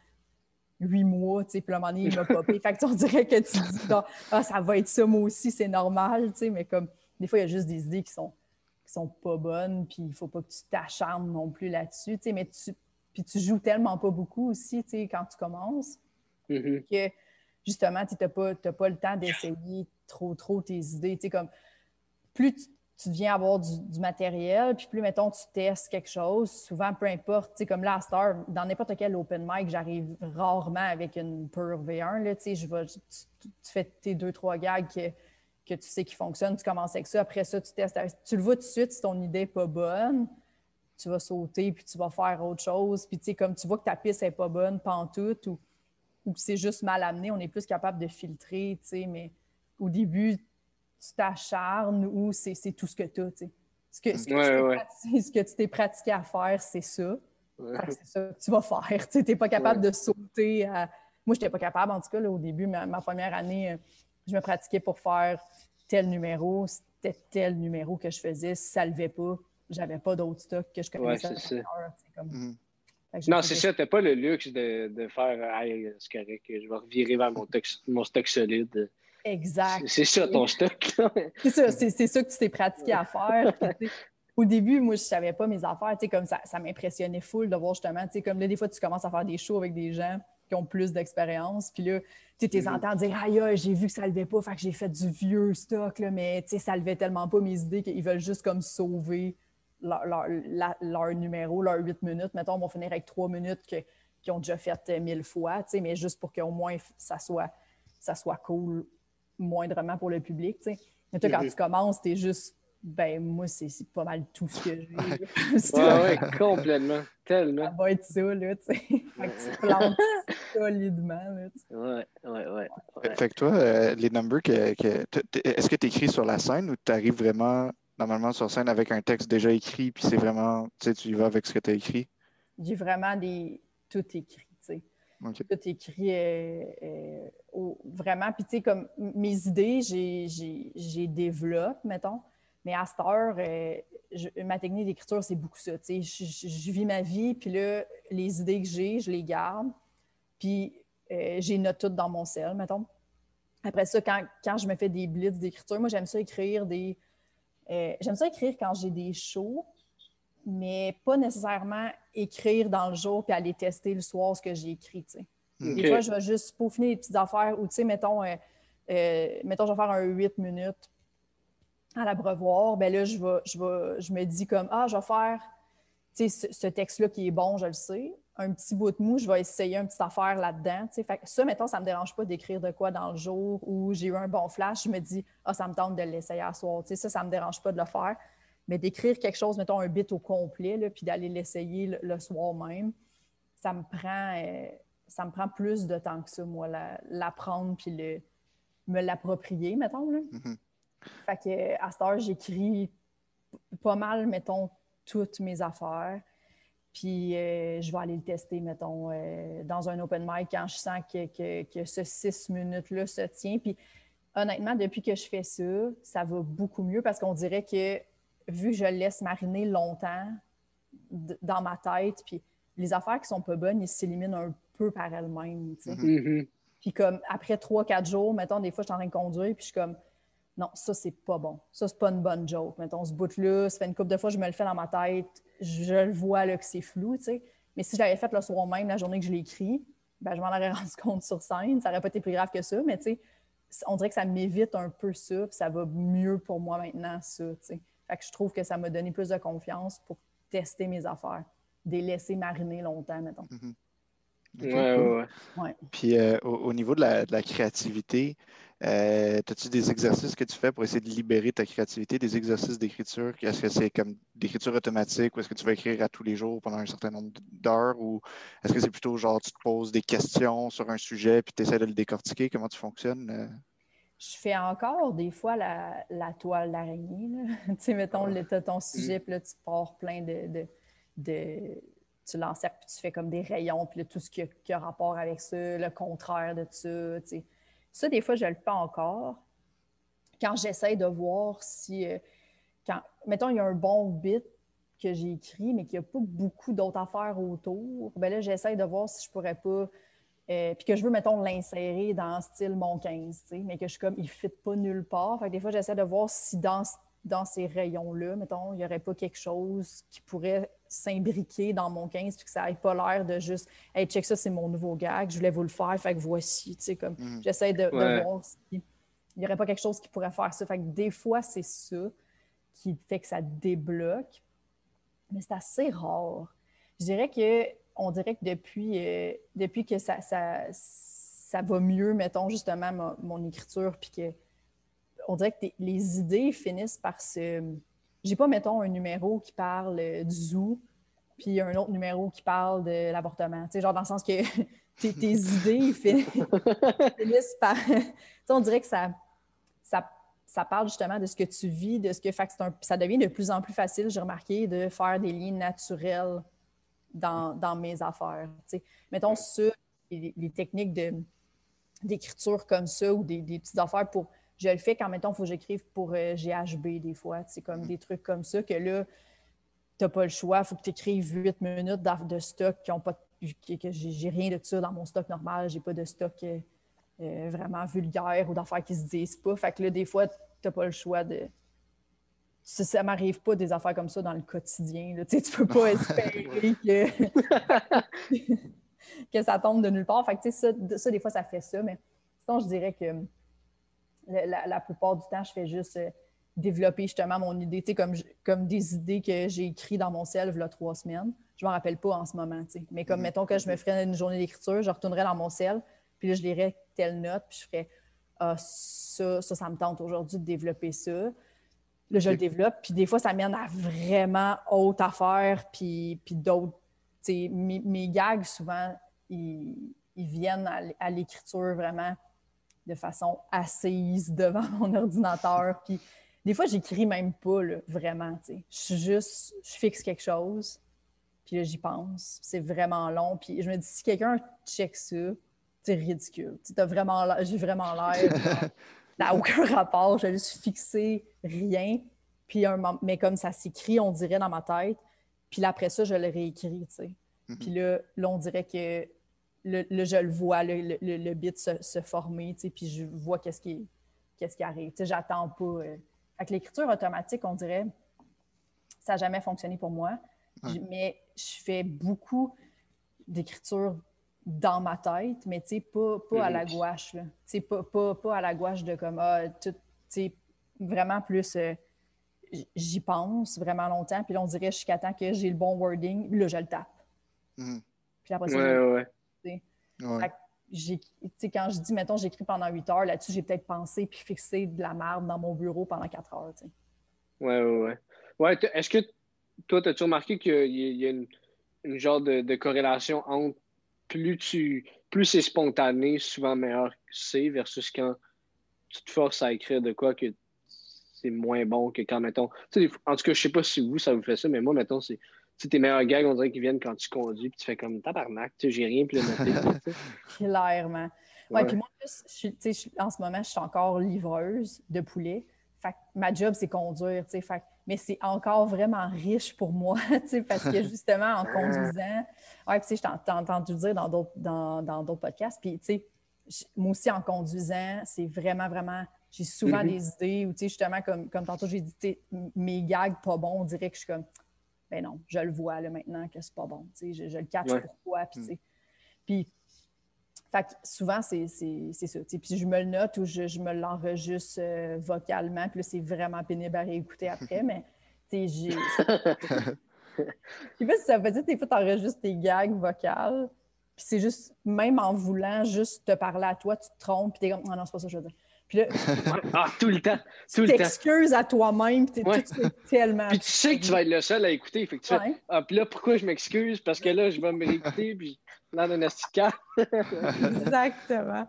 huit mois, tu sais, puis à un moment donné, il m'a popé. fait que tu dirais que tu dis, ah, ça va être ça, moi aussi, c'est normal, tu sais, mais comme, des fois, il y a juste des idées qui sont, qui sont pas bonnes, puis il faut pas que tu t'acharnes non plus là-dessus, tu sais, mais tu puis tu joues tellement pas beaucoup aussi, tu sais, quand tu commences, Mhm. que justement, tu n'as pas, t'as pas le temps d'essayer trop, trop tes idées. Tu sais, comme, plus tu, tu deviens avoir du, matériel, puis plus, mettons, tu testes quelque chose, souvent, peu importe, tu sais, comme là, à Star, dans n'importe quel open mic, j'arrive rarement avec une pure V1, là, tu sais, tu, fais tes deux, trois gags que, que tu sais qui fonctionnent, tu commences avec ça, après ça, tu testes, tu le vois tout de suite si ton idée n'est pas bonne, tu vas sauter, puis tu vas faire autre chose, puis tu sais, comme tu vois que ta piste n'est pas bonne, pantoute, ou ou c'est juste mal amené, on est plus capable de filtrer, tu sais, mais au début, tu t'acharnes ou c'est c'est tout ce que tu as, tu. Ce que, ce que Ouais, tu t'es ouais. pratiqué- ce que tu t'es pratiqué à faire, c'est ça. Ouais. C'est ça que tu vas faire. Tu n'es pas capable de sauter à... Moi, je n'étais pas capable, en tout cas, là, au début, ma, ma première année, euh, je me pratiquais pour faire tel numéro. C'était tel numéro que je faisais. Si ça ne levait pas, j'avais pas d'autres stocks que je connaissais. Ouais, c'est tu comme- Mhm. J'ai Non, c'est ça. T'as pas le luxe de, de faire Hey, c'est correct, je vais revirer vers mon, mon stock solide. Exact. C'est ça ton stock. C'est ça, c'est c'est ça que tu t'es pratiqué à faire. Puis, au début, moi, je savais pas mes affaires. Comme ça, ça m'impressionnait full de voir justement, tu sais, comme là, des fois, tu commences à faire des shows avec des gens qui ont plus d'expérience. Puis là, tu les Mhm. entends dire Aïe, j'ai vu que ça levait pas, fait que j'ai fait du vieux stock, là, mais tu sais, ça levait tellement pas mes idées qu'ils veulent juste comme sauver leur, leur- la- leur numéro, leurs huit minutes. Mettons, on va finir avec trois minutes que- qu'ils ont déjà fait mille fois, mais juste pour qu'au moins ça soit, ça soit cool moindrement pour le public, tu sais. Mais toi, quand tu commences, t'es juste, ben moi, c'est c'est pas mal tout ce que j'ai. Ouais, ouais, complètement. Ça Tellement. va être ça, là, tu sais. Fait que tu te plantes solidement, là, tu sais. Ouais, ouais, ouais. Fait, ouais. fait que toi, euh, les numbers, que, que- est-ce que tu écris sur la scène ou tu arrives vraiment normalement sur scène avec un texte déjà écrit, puis c'est vraiment, tu sais, tu y vas avec ce que tu as écrit? J'ai vraiment des... tout écrit, tu sais. Ok. Tout écrit euh, euh, vraiment. Puis, tu sais, comme mes idées, j'ai- développe, mettons. Mais à cette heure, euh, ma technique d'écriture, c'est beaucoup ça. Tu sais, je, vis ma vie, puis là, les idées que j'ai, je les garde. Puis, j'ai note toutes dans mon sel, mettons. Après ça, quand, quand je me fais des blitz d'écriture, moi, j'aime ça écrire des. j'aime ça écrire quand j'ai des shows, mais pas nécessairement écrire dans le jour puis aller tester le soir ce que j'ai écrit. tu sais. Ok. Des fois, je vais juste peaufiner des petites affaires ou, tu sais, mettons, euh, euh, mettons, je vais faire un 8 minutes à l'abreuvoir. Ben là, je, vais, je, vais, je me dis comme, ah, je vais faire, tu sais, ce, ce texte-là qui est bon, je le sais. Un petit bout de mou, je vais essayer une petite affaire là-dedans. Fait que ça, mettons, ça ne me dérange pas d'écrire de quoi dans le jour où j'ai eu un bon flash. Je me dis, ah, ça me tente de l'essayer à soir. Tu sais, ça, ça ne me dérange pas de le faire. Mais d'écrire quelque chose, mettons un bit au complet, là, puis d'aller l'essayer le, le soir même, ça me prend euh, ça me prend plus de temps que ça, moi, la- l'apprendre puis le, me l'approprier, mettons. Là. Mhm. Fait que à cette heure, j'écris pas mal, mettons, toutes mes affaires. Puis euh, je vais aller le tester, mettons, euh, dans un open mic quand je sens que, que- que ce six minutes-là se tient. Puis honnêtement, depuis que je fais ça, ça va beaucoup mieux parce qu'on dirait que vu que je le laisse mariner longtemps dans ma tête, puis les affaires qui sont pas bonnes, ils s'éliminent un peu par elles-mêmes. Mhm. Mhm. Puis comme après trois, quatre jours, mettons, des fois, je suis en train de conduire, puis je suis comme, non, ça, c'est pas bon. Ça, c'est pas une bonne joke. Mettons, ce bout-là, ça fait une couple de fois, je me le fais dans ma tête, je le vois là, que c'est flou, tu sais. Mais si je l'avais fait le soir même, la journée que je l'ai écrit, ben, je m'en aurais rendu compte sur scène. Ça n'aurait pas été plus grave que ça, mais tu sais, on dirait que ça m'évite un peu ça, puis ça va mieux pour moi maintenant, ça, tu sais. Fait que je trouve que ça m'a donné plus de confiance pour tester mes affaires, des laisser mariner longtemps, mettons. Ok, Ouais, cool. ouais, ouais. Puis euh, au, au niveau de la, de la créativité, euh, as-tu des exercices que tu fais pour essayer de libérer ta créativité, des exercices d'écriture? Est-ce que c'est comme d'écriture automatique ou est-ce que tu vas écrire à tous les jours pendant un certain nombre d'heures ou est-ce que c'est plutôt genre tu te poses des questions sur un sujet puis tu essaies de le décortiquer? Comment tu fonctionnes? Je fais encore des fois la, la toile d'araignée. tu sais, mettons, tu as ton sujet, puis là, tu pars plein de. de, de- tu l'encercles, puis tu fais comme des rayons, puis là, tout ce qui a, qui a rapport avec ça, le contraire de ça. tu sais. Ça, des fois, je le fais encore. Quand j'essaie de voir si. euh, quand, mettons, il y a un bon bit que j'ai écrit, mais qu'il n'y a pas beaucoup d'autres affaires autour, ben là, j'essaie de voir si je pourrais pas. Euh, puis que je veux, mettons, l'insérer dans style mon 15, tu sais, mais que je suis comme, il ne fit pas nulle part. Fait que des fois, j'essaie de voir si dans, dans ces rayons-là, mettons, il n'y aurait pas quelque chose qui pourrait s'imbriquer dans mon 15 puis que ça n'ait pas l'air de juste Hey, check ça, c'est mon nouveau gag, je voulais vous le faire, fait que voici. Tu sais, comme Mhm. j'essaie de, de Ouais. voir s'il n'y aurait pas quelque chose qui pourrait faire ça. Fait que des fois, c'est ça qui fait que ça débloque. Mais c'est assez rare. Je dirais que on dirait que depuis, euh, depuis que ça, ça, ça va mieux, mettons justement mon, mon écriture, puis que on dirait que les idées finissent par se. J'ai pas, mettons, un numéro qui parle euh, du zoo, puis un autre numéro qui parle de l'avortement. Tu sais, genre dans le sens que tes, tes idées fin- finissent par. tu sais, on dirait que ça, ça, ça parle justement de ce que tu vis, de ce que. Fait que un- ça devient de plus en plus facile, j'ai remarqué, de faire des liens naturels dans, dans mes affaires. tu sais. Mettons ça, les, les techniques de- d'écriture comme ça ou des, des petites affaires pour. Je le fais quand, mettons, il faut que j'écrive pour euh, GHB des fois. C'est comme des trucs comme ça que là, tu n'as pas le choix. Il faut que tu écrives 8 minutes de stock qui ont pas. que, que j'ai j'ai rien de ça dans mon stock normal. J'ai pas de stock euh, euh, vraiment vulgaire ou d'affaires qui se disent pas. Fait que là, des fois, tu n'as pas le choix de. Ça, ça m'arrive pas des affaires comme ça dans le quotidien. là. Tu sais, tu peux pas espérer que, que ça tombe de nulle part. Fait que, tu sais, ça, ça, des fois, ça fait ça. Mais sinon, je dirais que la, la- la plupart du temps, je fais juste euh, développer justement mon idée, tu sais, comme, comme des idées que j'ai écrites dans mon self là, trois semaines. Je m'en rappelle pas en ce moment, tu sais. Mais comme, Mhm. mettons que je me ferais une journée d'écriture, je retournerais dans mon sel, puis là, je lirais telle note, puis je ferais ah, ça, ça, ça me tente aujourd'hui de développer ça. Là, je le développe, puis des fois, ça mène à vraiment haute affaire, puis, puis d'autres. Mes, mes gags, souvent, ils, ils viennent à, l'écriture vraiment de façon assise devant mon ordinateur. Puis des fois, j'écris même pas, là, vraiment. Je suis juste, je fixe quelque chose, puis là, j'y pense. C'est vraiment long. Puis je me dis, si quelqu'un check ça, c'est ridicule. J'ai vraiment l'air. Ça n'a aucun rapport. J'ai juste fixé rien. Puis un mais comme ça s'écrit, on dirait dans ma tête. Puis là, après ça, je le réécris, tu sais. Mhm. Puis là, là, on dirait que le, le- je le vois, le, le, le- bit se, se former, tu sais, puis je vois qu'est-ce qui, qu'est-ce qui arrive. Tu sais, j'attends pas. euh. Fait que l'écriture automatique, on dirait, ça n'a jamais fonctionné pour moi. Ouais. Mais je fais beaucoup d'écriture dans ma tête, mais tu sais, pas, pas à la gouache, là. Tu sais, pas, pas, pas à la gouache de comme, ah, tout, vraiment plus, euh, j'y pense vraiment longtemps, puis là, on dirait jusqu'à temps que j'ai le bon wording, là, je le tape. Mhm. Puis après ça, Ouais, ouais, j'ai- quand je dis, mettons, j'écris pendant 8 heures, là-dessus, j'ai peut-être pensé puis fixé de la merde dans mon bureau pendant 4 heures. tu sais. Ouais, ouais, ouais. Est-ce que toi, as-tu remarqué qu'il y a, il y a une, une genre de, de corrélation entre plus tu plus c'est spontané, souvent meilleur c'est, versus quand tu te forces à écrire de quoi que c'est moins bon que quand, mettons. des en tout cas, je sais pas si vous, ça vous fait ça, mais moi, mettons, c'est. Tes meilleurs gags, on dirait qu'ils viennent quand tu conduis, puis tu fais comme tabarnak, tu sais, j'ai rien, sais. Clairement. Ouais, Ouais. puis moi, en je ce moment, je suis encore livreuse de poulet. Fait que ma job, c'est conduire, tu sais. Fait que- mais c'est encore vraiment riche pour moi, parce que justement, en conduisant, ouais, puis tu sais, je entendu dire dans d'autres dans, dans d'autres podcasts, puis tu sais, moi aussi, en conduisant, c'est vraiment, vraiment, j'ai souvent Mhm. des idées, ou tu sais, justement, comme, comme tantôt, j'ai dit, mes gags pas bons, on dirait que je suis comme, ben non, je le vois, là, maintenant, que c'est pas bon, tu sais, je, je le catch Ouais. pourquoi, puis tu Mm. sais. Puis, fait que souvent, c'est ça. tu. Puis je me le note ou je, je me l'enregistre euh, vocalement. Puis là, c'est vraiment pénible à réécouter après. mais tu sais, j'ai. Je sais pas si ça veut dire des fois, tu enregistres tes gags vocales. Puis c'est juste, même en voulant juste te parler à toi, tu te trompes. Puis t'es comme, ah non, c'est pas ça que je veux dire. Puis là, ah, tout le temps, tout tu t'excuses à toi-même. Puis t'es Ouais. suite tellement. Puis tu sais que tu vas être le seul à écouter. Fait que tu fais, ah, puis là, pourquoi je m'excuse? Parce que là, je vais me réécouter, puis astica. exactement.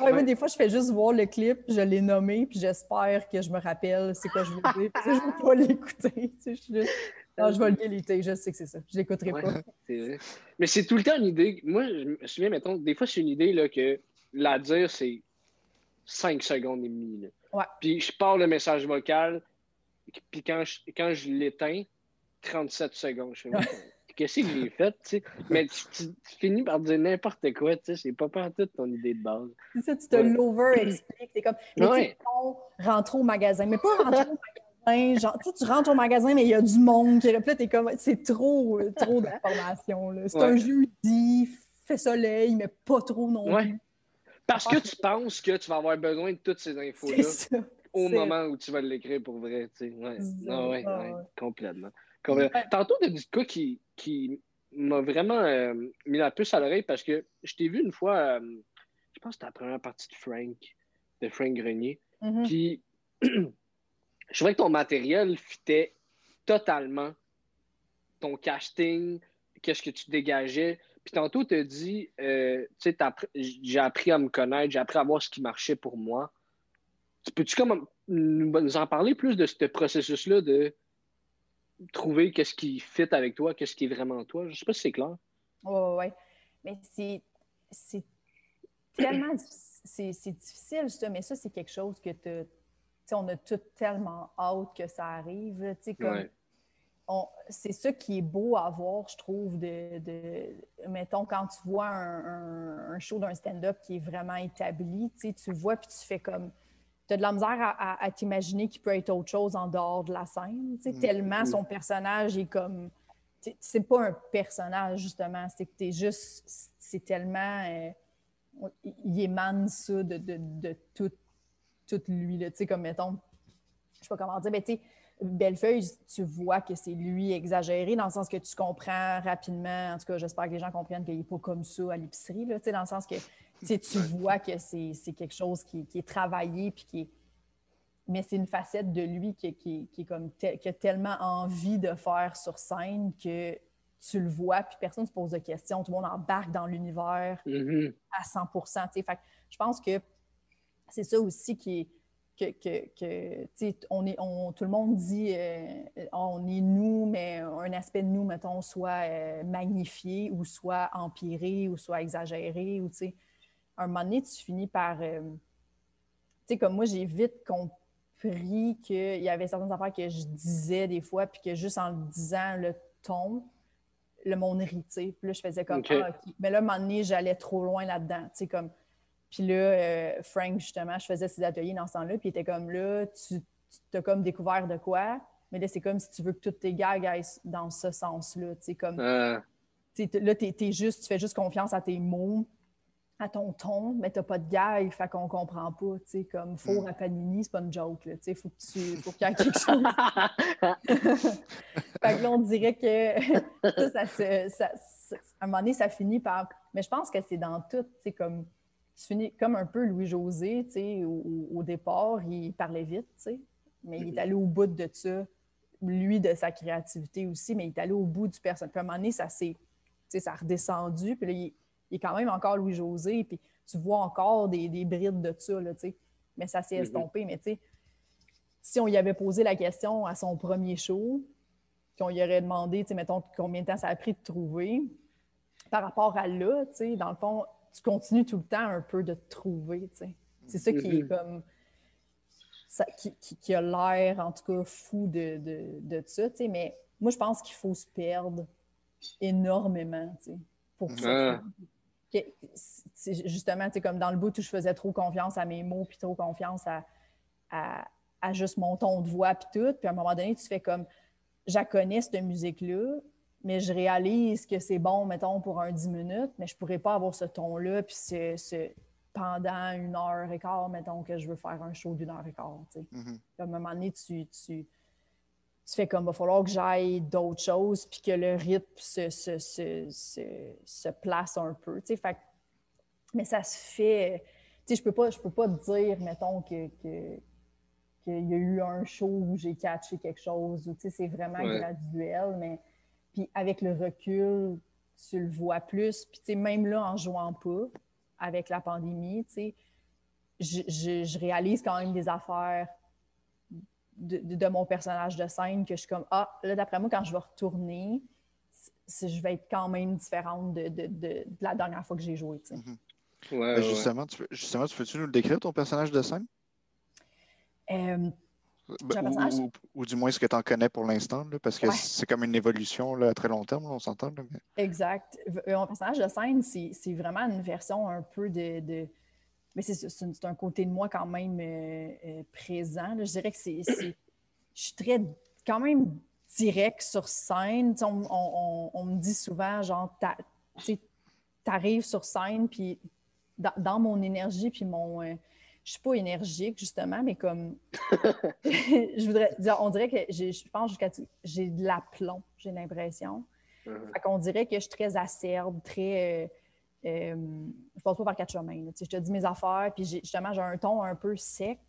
Ouais, moi, des fois, je fais juste voir le clip, je l'ai nommé, puis j'espère que je me rappelle c'est quoi je veux dire. Puis, je ne veux pas l'écouter. Tu sais, je suis juste, non, je vais le déliter, je sais que c'est ça. Je ne l'écouterai Ouais. pas. Vrai. Mais c'est tout le temps une idée. Moi, je me souviens, mettons, des fois, c'est une idée là, que la dire, c'est 5 secondes et demie. Ouais. Puis je pars le message vocal, puis quand je, quand je l'éteins, 37 secondes. Je fais, Ouais, qu'est-ce que j'ai fait, tu sais? Mais tu, tu- tu finis par dire n'importe quoi, tu sais, c'est pas partout ton idée de base. C'est ça, tu te Ouais. l'over-expliques. T'es comme, mais tu Ouais. rentrer au magasin. Mais pas rentrer au magasin genre, tu, sais, tu rentres au magasin, mais il y a du monde qui là, t'es comme, c'est trop, trop d'informations. C'est un jeudi, fait soleil, mais pas trop non plus. Parce que tu penses que tu vas avoir besoin de toutes ces infos-là au moment où tu vas l'écrire pour vrai. Tu sais. Ouais. Ah ouais, ouais. complètement. Ouais. Tantôt, tu as dit quoi qui, qui m'a vraiment euh, mis la puce à l'oreille parce que je t'ai vu une fois, euh, je pense que c'était la première partie de Frank, de Frank Grenier. Mhm. Puis, je trouvais que ton matériel fitait totalement ton casting, qu'est-ce que tu dégageais. Puis tantôt, tu as dit, euh, tu sais, j'ai appris à me connaître, j'ai appris à voir ce qui marchait pour moi. Tu Peux-tu comme nous, nous en parler plus de ce processus-là de trouver qu'est-ce qui fit avec toi, qu'est-ce qui est vraiment toi? Je sais pas si c'est clair. Ouais, ouais. Mais c'est, tellement c'est, difficile, ça, mais ça, c'est quelque chose que tu sais, on a tout tellement hâte que ça arrive. Ouais. c'est ça qui est beau à voir, je trouve, de, de- mettons, quand tu vois un, un- un show d'un stand-up qui est vraiment établi, tu vois, puis tu fais comme, tu as de la misère à, à- à t'imaginer qu'il peut être autre chose en dehors de la scène, Mhm. tellement son personnage est comme, c'est pas un personnage, justement, c'est que tu es juste, c'est tellement, euh, il émane ça de, de, de tout, tout lui, tu sais, comme, mettons, je sais pas comment dire, mais tu sais, Bellefeuille, tu vois que c'est lui exagéré dans le sens que tu comprends rapidement. En tout cas, j'espère que les gens comprennent qu'il n'est pas comme ça à l'épicerie, dans le sens que tu sais, tu vois que c'est quelque chose qui, qui est travaillé puis qui est. Mais c'est une facette de lui qui, qui- qui est comme te- qui a tellement envie de faire sur scène que tu le vois, puis personne ne se pose de questions. Tout le monde embarque dans l'univers Mhm. à 100 tu sais. Fait que je pense que c'est ça aussi qui est que, que, on est, on, tout le monde dit euh, on est nous, mais un aspect de nous, mettons, soit euh, magnifié ou soit empiré ou soit exagéré. Ou, un moment donné, tu finis par. euh, tu sais, comme moi, j'ai vite compris qu'il y avait certaines affaires que je disais des fois, puis que juste en le disant, le ton, le monde rit, tu sais. Puis là, je faisais comme, ah. Mais là, un moment donné, j'allais trop loin là-dedans, tu sais, comme... Puis là, euh, Frank, justement, je faisais ses ateliers dans ce temps-là, puis il était comme, là, tu tu as comme découvert de quoi, mais là, c'est comme si tu veux que toutes tes gags aillent dans ce sens-là, tu sais, comme... Ah, tu sais, là, t'es, t'es juste, tu fais juste confiance à tes mots, à ton ton, mais t'as pas de gag, fait qu'on comprend pas, tu sais, comme four Mm. à panini, c'est pas une joke, là, tu sais, faut que tu, faut qu'il y ait quelque chose. fait que là, on dirait que ça, se- ça- ça- à un moment donné, ça finit par, mais je pense que c'est dans tout, tu sais, comme, tu finis comme un peu Louis-José, tu sais, au, au- au départ, il parlait vite, tu sais, mais il est allé au bout de ça, lui, de sa créativité aussi, mais il est allé au bout du personnage. Puis à un moment donné, ça s'est, tu sais, ça a redescendu, puis là, il, il est quand même encore Louis-José, puis tu vois encore des, des brides de ça, là, tu sais, mais ça s'est Mhm. estompé, mais tu sais, si on y avait posé la question à son premier show, qu'on lui aurait demandé, tu sais, mettons, combien de temps ça a pris de trouver, par rapport à là, tu sais, dans le fond, tu continues tout le temps un peu de te trouver, tu sais. C'est ça qui est Mhm. comme... ça- qui, qui- qui a l'air, en tout cas, fou de, de, de ça, tu sais, mais moi, je pense qu'il faut se perdre énormément, tu sais, pour Ah. Justement, tu sais, comme dans le bout où je faisais trop confiance à mes mots, puis trop confiance à, à, à juste mon ton de voix, puis tout, puis à un moment donné, tu fais comme, je connais, cette musique-là, mais je réalise que c'est bon, mettons, pour un 10 minutes, mais je pourrais pas avoir ce ton-là, puis ce, ce- pendant une heure et quart, mettons, que je veux faire un show d'une heure et quart, tu sais. Mhm. Puis à un moment donné, tu, tu, tu fais comme, il va falloir que j'aille d'autres choses, puis que le rythme se, se, se, se- place un peu, tu sais. Fait mais ça se fait, tu sais, je peux pas, je peux pas te dire, mettons, que, que- qu'il y a eu un show où j'ai catché quelque chose, ou tu sais, c'est vraiment Ouais. graduel, mais puis avec le recul, tu le vois plus, puis tu sais, même là, en jouant pas, avec la pandémie, tu sais, je, je- je réalise quand même des affaires de, de- de mon personnage de scène que je suis comme Ah, là, d'après moi, quand je vais retourner, je vais être quand même différente de, de- de- de la dernière fois que j'ai joué. Ouais, ouais. justement, tu, peux- justement, tu peux-tu nous le décrire, ton personnage de scène? Euh, Ben, ou, personnage- ou- ou du moins ce que tu en connais pour l'instant, là, parce que Ouais. c'est comme une évolution là, à très long terme, là, on s'entend. mais- Exact. V- euh, Mon personnage de scène, c'est c'est vraiment une version un peu de. Mais c'est c'est un- côté de moi quand même euh, euh, présent. là. Je dirais que c'est- je suis très, quand même direct sur scène. On, me dit souvent, genre, tu arrives sur scène, puis dans, mon énergie, puis mon. Euh, je suis pas énergique, justement, mais comme. je voudrais dire, on dirait que je pense jusqu'à. J'ai de l'aplomb, j'ai l'impression. Uh-huh. Fait qu'on dirait que je suis très acerbe, très. Euh, euh, je passe pas par quatre chemins. je te dis mes affaires, puis justement, j'ai un ton un peu sec,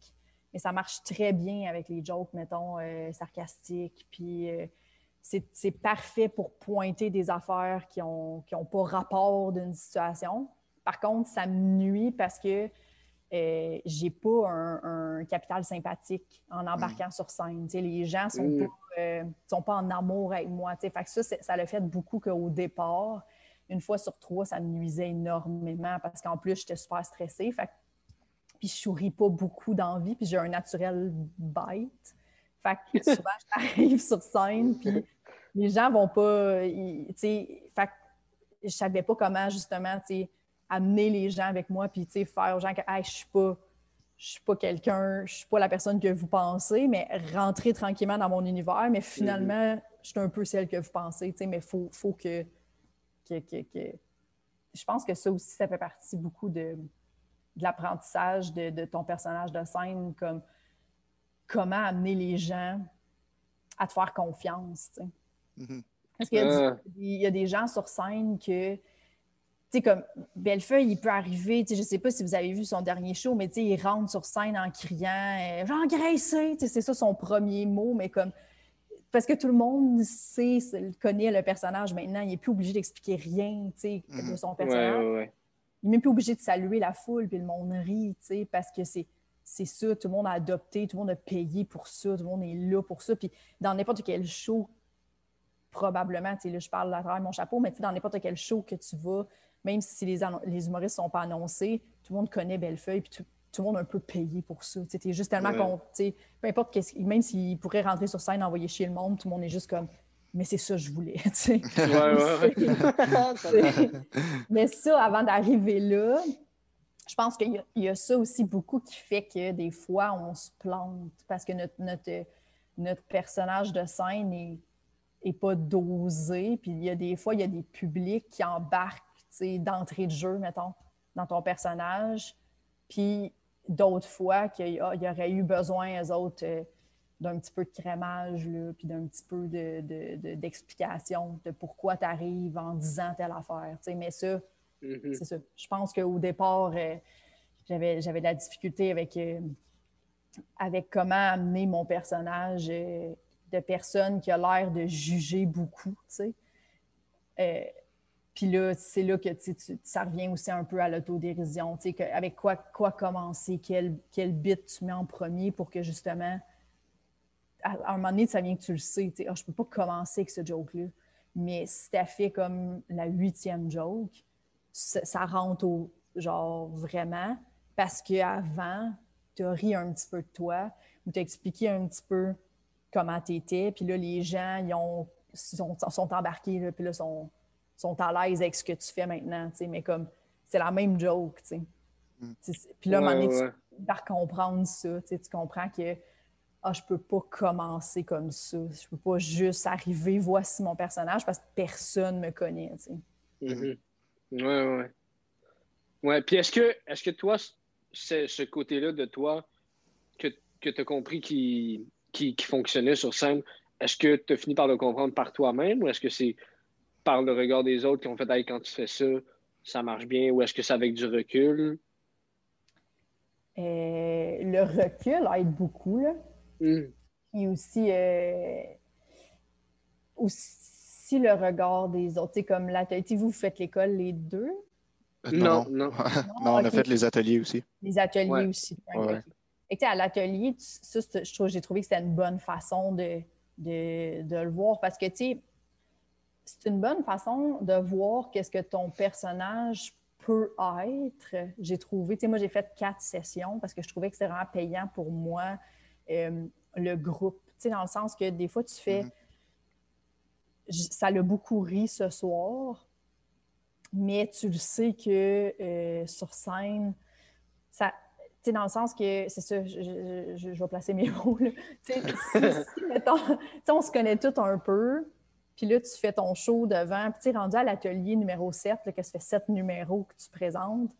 mais ça marche très bien avec les jokes, mettons, sarcastiques. Puis c'est parfait pour pointer des affaires qui n'ont qui ont pas rapport d'une situation. Par contre, ça me nuit parce que euh, j'ai pas un, capital sympathique en embarquant sur scène. les gens sont, mm. pas, euh, sont pas en amour avec moi. Fait que ça, ça l'a fait beaucoup qu'au départ, une fois sur trois, ça me nuisait énormément parce qu'en plus, j'étais super stressée. Fait puis je souris pas beaucoup d'envie, puis j'ai un naturel bite. Fait que souvent, j'arrive sur scène, puis les gens vont pas. Fait que je savais pas comment, justement, amener les gens avec moi, puis faire aux gens que je suis pas. Je suis pas quelqu'un, je suis pas la personne que vous pensez, mais rentrer tranquillement dans mon univers. Mais finalement, je suis un peu celle que vous pensez, mais il faut, faut que, que, Je pense que ça aussi, ça fait partie beaucoup de, l'apprentissage de, ton personnage de scène, comme comment amener les gens à te faire confiance. Mm-hmm. Parce qu'il euh. y, a des gens sur scène que sais, comme Bellefeuille, il peut arriver, je ne sais pas si vous avez vu son dernier show, mais il rentre sur scène en criant euh, J'engraissé, c'est ça son premier mot, mais comme. Parce que tout le monde sait, connaît le personnage maintenant, il n'est plus obligé d'expliquer rien de mhm. son personnage. Il n'est même plus obligé de saluer la foule, puis le monde rit, parce que c'est c'est ça, tout le monde a adopté, tout le monde a payé pour ça, tout le monde est là pour ça. Puis dans n'importe quel show, probablement, là, je parle à travers mon chapeau, mais dans n'importe quel show que tu vas, même si les, les humoristes ne sont pas annoncés, tout le monde connaît Bellefeuille, puis tout, le monde a un peu payé pour ça. Tu es juste tellement ouais. peu importe, même s'il pourrait rentrer sur scène, envoyer chier le monde, tout le monde est juste comme mais c'est ça que je voulais. mais ça, avant d'arriver là, je pense qu'il y, a ça aussi beaucoup qui fait que des fois, on se plante parce que notre, notre, notre personnage de scène n'est pas dosé. Puis il y a des fois, il y a des publics qui embarquent d'entrée de jeu, mettons, dans ton personnage. Puis d'autres fois qu'il y, aurait eu besoin, eux autres, euh, d'un petit peu de crémage, là, puis d'un petit peu d'explication de, de, pourquoi tu arrives en disant telle affaire. Mais ça, mm-hmm. c'est ça. Je pense qu'au départ, euh, j'avais, j'avais de la difficulté avec, euh, avec comment amener mon personnage de personne qui a l'air de juger beaucoup. sais puis là, c'est là que ça revient aussi un peu à l'autodérision. Avec quoi, quoi commencer, quel, quel bit tu mets en premier pour que justement, à, un moment donné, ça vient que tu le sais. Oh, je peux pas commencer avec ce joke-là. Mais si tu as fait comme la huitième joke, ça, rentre au genre vraiment parce qu'avant, tu as ri un petit peu de toi ou tu as expliqué un petit peu comment tu étais. Puis là, les gens, ils ont, sont, sont embarqués, là, puis là, sont sont à l'aise avec ce que tu fais maintenant, mais comme c'est la même joke, tu sais. Mm. Puis là, à un moment donné, tu comprendre ça, tu comprends que ah, je peux pas commencer comme ça. Je peux pas juste arriver, voici mon personnage, parce que personne me connaît, tu sais. Mm-hmm. Ouais, ouais. Ouais, puis est-ce que, est que toi, ce côté-là de toi que, que tu as compris qui, qui, qui, fonctionnait sur scène, est-ce que tu as fini par le comprendre par toi-même ou est-ce que c'est par le regard des autres qui ont fait hey, quand tu fais ça, ça marche bien ou est-ce que c'est avec du recul? Euh, le recul aide beaucoup. Là. Hmm. Et aussi, euh, aussi le regard des autres. sais, comme l'atelier, vous faites l'école les deux? Euh, non, non. non, on a fait les ateliers aussi. Les ateliers aussi. Et à l'atelier, ça, j'ai trouvé que c'était une bonne façon de, de, de le voir parce que, tu sais, c'est une bonne façon de voir qu'est-ce que ton personnage peut être. J'ai trouvé, tu sais, moi, j'ai fait quatre sessions parce que je trouvais que c'était vraiment payant pour moi, euh, le groupe. Tu sais, dans le sens que des fois, tu fais. Mm-hmm. Ça l'a beaucoup ri ce soir, mais tu le sais que euh, sur scène, ça, sais, dans le sens que, c'est ça, je, je, vais placer mes mots, là. Tu sais, si, mettons, on se connaît tous un peu, puis là, tu fais ton show devant, puis tu es rendu à l'atelier numéro 7, là, que ça fait sept numéros que tu présentes,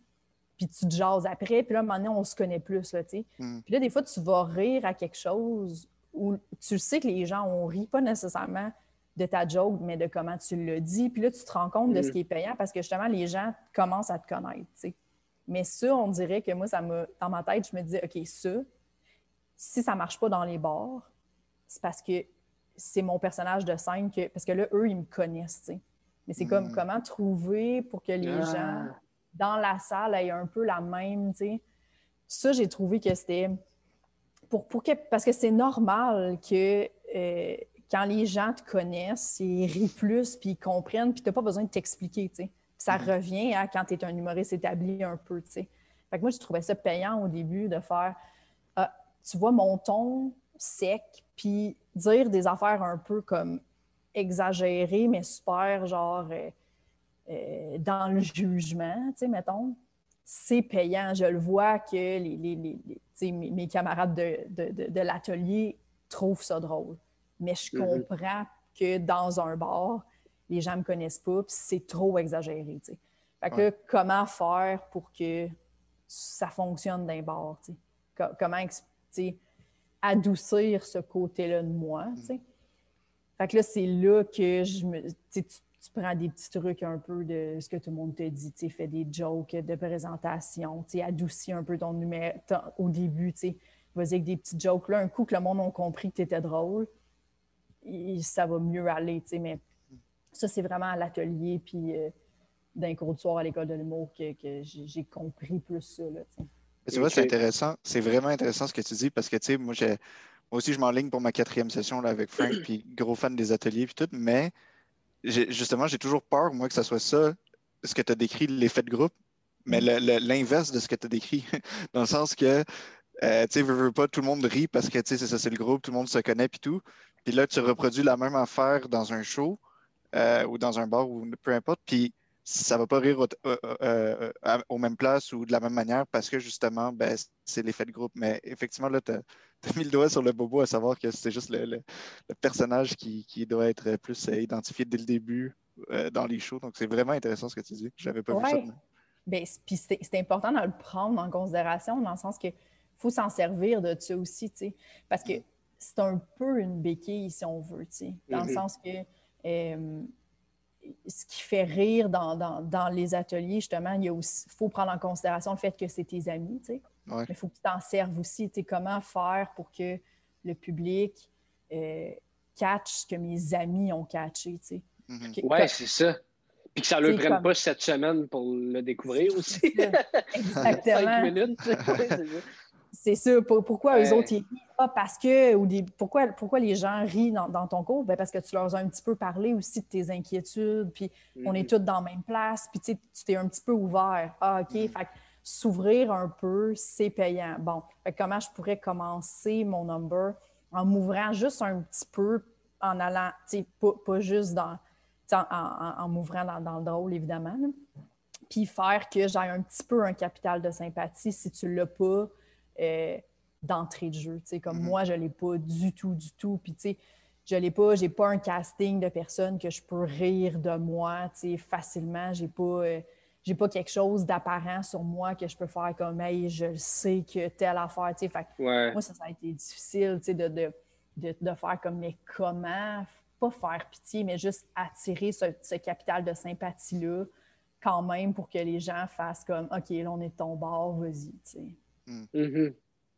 puis tu te jases après, puis là, maintenant, on se connaît plus, là, tu sais. Mm. Puis là, des fois, tu vas rire à quelque chose où tu sais que les gens ont ri, pas nécessairement de ta joke, mais de comment tu le dis. Puis là, tu te rends compte de ce mm. qui est payant parce que justement, les gens commencent à te connaître. sais. Mais ça, on dirait que moi, ça me, dans ma tête, je me dis, OK, ça, si ça ne marche pas dans les bars, c'est parce que c'est mon personnage de scène, que, parce que là, eux, ils me connaissent. sais. Mais c'est comme mm. comment trouver pour que les ah. gens dans la salle aient un peu la même. sais. Ça, j'ai trouvé que c'était. Pour, pour que, parce que c'est normal que. Euh, quand les gens te connaissent, ils rient plus, puis ils comprennent, puis tu n'as pas besoin de t'expliquer, tu sais. Ça mm-hmm. revient à quand tu es un humoriste établi un peu, tu sais. Fait que moi, je trouvais ça payant au début de faire, ah, tu vois, mon ton sec, puis dire des affaires un peu comme exagérées, mais super, genre, euh, euh, dans le jugement, tu sais, mettons c'est payant. Je le vois que les, les, mes, camarades de, de, de l'atelier trouvent ça drôle mais je mm-hmm. comprends que dans un bar, les gens ne me connaissent pas, puis c'est trop exagéré. Fait que comment faire pour que ça fonctionne dans un bar? comment adoucir ce côté-là de moi? Mm. Fait que là, c'est là que je me. Tu, prends des petits trucs un peu de ce que tout le monde te dit, tu fais des jokes de présentation, tu adoucis un peu ton numéro au début, tu vas-y avec des petits jokes. Là, un coup que le monde a compris que tu étais drôle, ça va mieux aller, tu sais, mais ça, c'est vraiment à l'atelier, puis euh, d'un cours de soir à l'école de l'humour que, j'ai compris plus ça, là, tu vois, c'est intéressant. C'est vraiment intéressant ce que tu dis parce que, tu sais, moi, moi aussi, je m'enligne pour ma quatrième session là, avec Frank, puis gros fan des ateliers, puis tout, mais justement, j'ai toujours peur, moi, que ce soit ça, ce que tu as décrit, l'effet de groupe, mais mm. l'inverse de ce que tu as décrit, dans le sens que, euh, tu sais, veux, veux pas, tout le monde rit parce que, tu sais, c'est ça, c'est le groupe, tout le monde se connaît, puis tout. Puis là, tu reproduis la même affaire dans un show euh, ou dans un bar ou peu importe, puis ça va pas rire au, euh, euh, aux mêmes places ou de la même manière parce que justement, ben, c'est l'effet de groupe. Mais effectivement, là, tu as, mis le doigt sur le bobo à savoir que c'est juste le, personnage qui, doit être plus identifié dès le début dans les shows. Donc, c'est vraiment intéressant ce que tu dis. Je n'avais pas vu ça. Ben, puis c'est important de le prendre en considération dans le sens que faut s'en servir de ça aussi, tu sais. Parce que c'est un peu une béquille, si on veut, dans le mm-hmm. sens que euh, ce qui fait rire dans, les ateliers, justement, il faut prendre en considération le fait que c'est tes amis, tu Mais il faut que tu t'en serves aussi. Tu comment faire pour que le public euh, catch ce que mes amis ont catché, tu mm-hmm. Oui, c'est ça. Puis que ça ne le prenne pas cette semaine pour le découvrir aussi. Exactement. Cinq minutes. C'est ça. Pourquoi eux autres, ils rient? Ah, parce que, ou pourquoi, pourquoi les gens rient dans, ton cours? Ben parce que tu leur as un petit peu parlé aussi de tes inquiétudes, puis on est mm-hmm. tous dans la même place, puis tu t'es un petit peu ouvert. Ah, OK. Mm-hmm. Fait s'ouvrir un peu, c'est payant. Bon, comment je pourrais commencer mon number en m'ouvrant juste un petit peu, en allant, tu sais, pas, juste dans, en, m'ouvrant dans, le drôle, évidemment. Puis faire que j'ai un petit peu un capital de sympathie si tu ne l'as pas euh, d'entrée de jeu. Comme mhm. moi, je ne l'ai pas du tout, du tout. Puis, tu sais, je l'ai pas, j'ai pas un casting de personnes que je peux rire de moi, facilement. J'ai pas, euh, j'ai pas quelque chose d'apparent sur moi que je peux faire comme, hey, je sais que telle affaire, tu sais. moi, ça, ça a été difficile, tu sais, de, de, de, faire comme, mais comment, pas faire pitié, mais juste attirer ce, capital de sympathie-là quand même pour que les gens fassent comme, OK, là, on est de ton bord, vas-y, tu sais. Mm. Mm-hmm.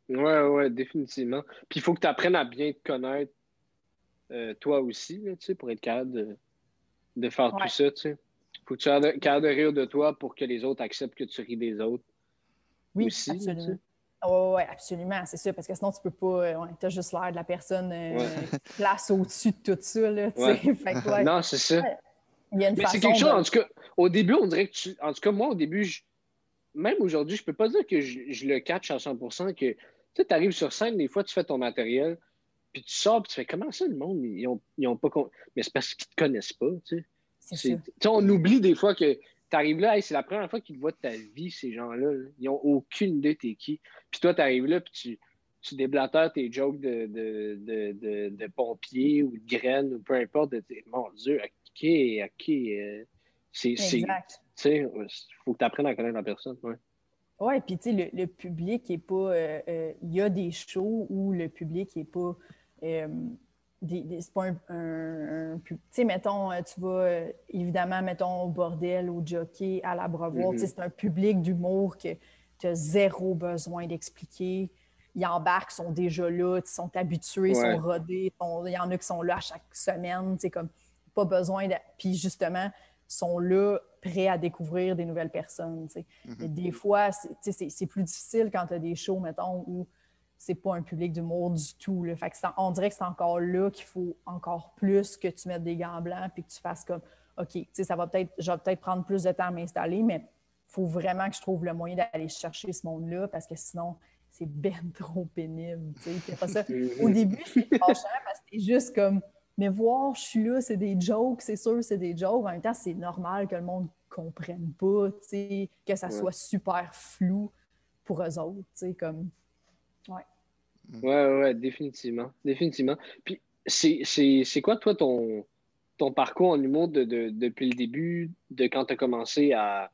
Ouais, ouais, définitivement. Puis il faut que tu apprennes à bien te connaître euh, toi aussi, tu sais, pour être capable de, faire tout ça, tu sais. Faut que tu sois capable de rire de toi pour que les autres acceptent que tu ris des autres. Oui, aussi, absolument. Oui, absolument, c'est ça, parce que sinon, tu peux pas. Euh, tu as juste l'air de la personne euh, place au-dessus de tout ça. Là, fait non, c'est ça. Mais c'est quelque chose, en tout cas, au début, on dirait que tu. En tout cas, moi, au début, je, même aujourd'hui, je peux pas dire que je, le catch à 100 que tu arrives sur scène, des fois, tu fais ton matériel, puis tu sors, puis tu fais comment ça, le monde, ils ont, ont pas. Mais c'est parce qu'ils te connaissent pas, tu sais. On oublie des fois que t'arrives là, c'est la première fois qu'ils te voient de ta vie, ces gens-là. Ils n'ont aucune idée t'es qui. Puis toi, t'arrives là, puis tu, tu déblatères tes jokes de, de, de, de, pompiers ou de graines ou peu importe. De, mon Dieu, OK, OK. Euh, c'est. Exact. Il faut que tu apprennes à connaître la personne. Ouais. Oui, puis tu sais, le, public n'est pas. Euh, euh, il y a des shows où le public n'est pas. Euh, c'est pas un. tu sais, mettons, tu vas évidemment, mettons, au bordel, au jockey, à la brevoire. Tu sais, mm-hmm. c'est un public d'humour que tu as zéro besoin d'expliquer. Ils embarquent, sont déjà là, ils sont habitués, ils sont rodés. Il y en a qui sont là à chaque semaine. Tu sais, comme, pas besoin de. Puis justement, sont là prêts à découvrir des nouvelles personnes. Mm-hmm. des fois, c'est plus difficile quand tu as des shows, mettons, où c'est pas un public d'humour du tout. Là. Fait que on dirait que c'est encore là qu'il faut encore plus que tu mettes des gants blancs puis que tu fasses comme OK, ça va peut-être, je vais peut-être prendre plus de temps à m'installer, mais il faut vraiment que je trouve le moyen d'aller chercher ce monde-là parce que sinon, c'est ben trop pénible. Ça, au début, c'est fâchant parce que c'est juste comme mais voir, je suis là, c'est des jokes, c'est sûr, c'est des jokes. En même temps, c'est normal que le monde ne comprenne pas, que ça soit super flou pour eux autres, tu sais, comme... Ouais. Ouais, ouais, définitivement. Définitivement. Puis, c'est quoi, toi, ton, ton parcours en humour de, depuis le début, de quand tu as commencé à,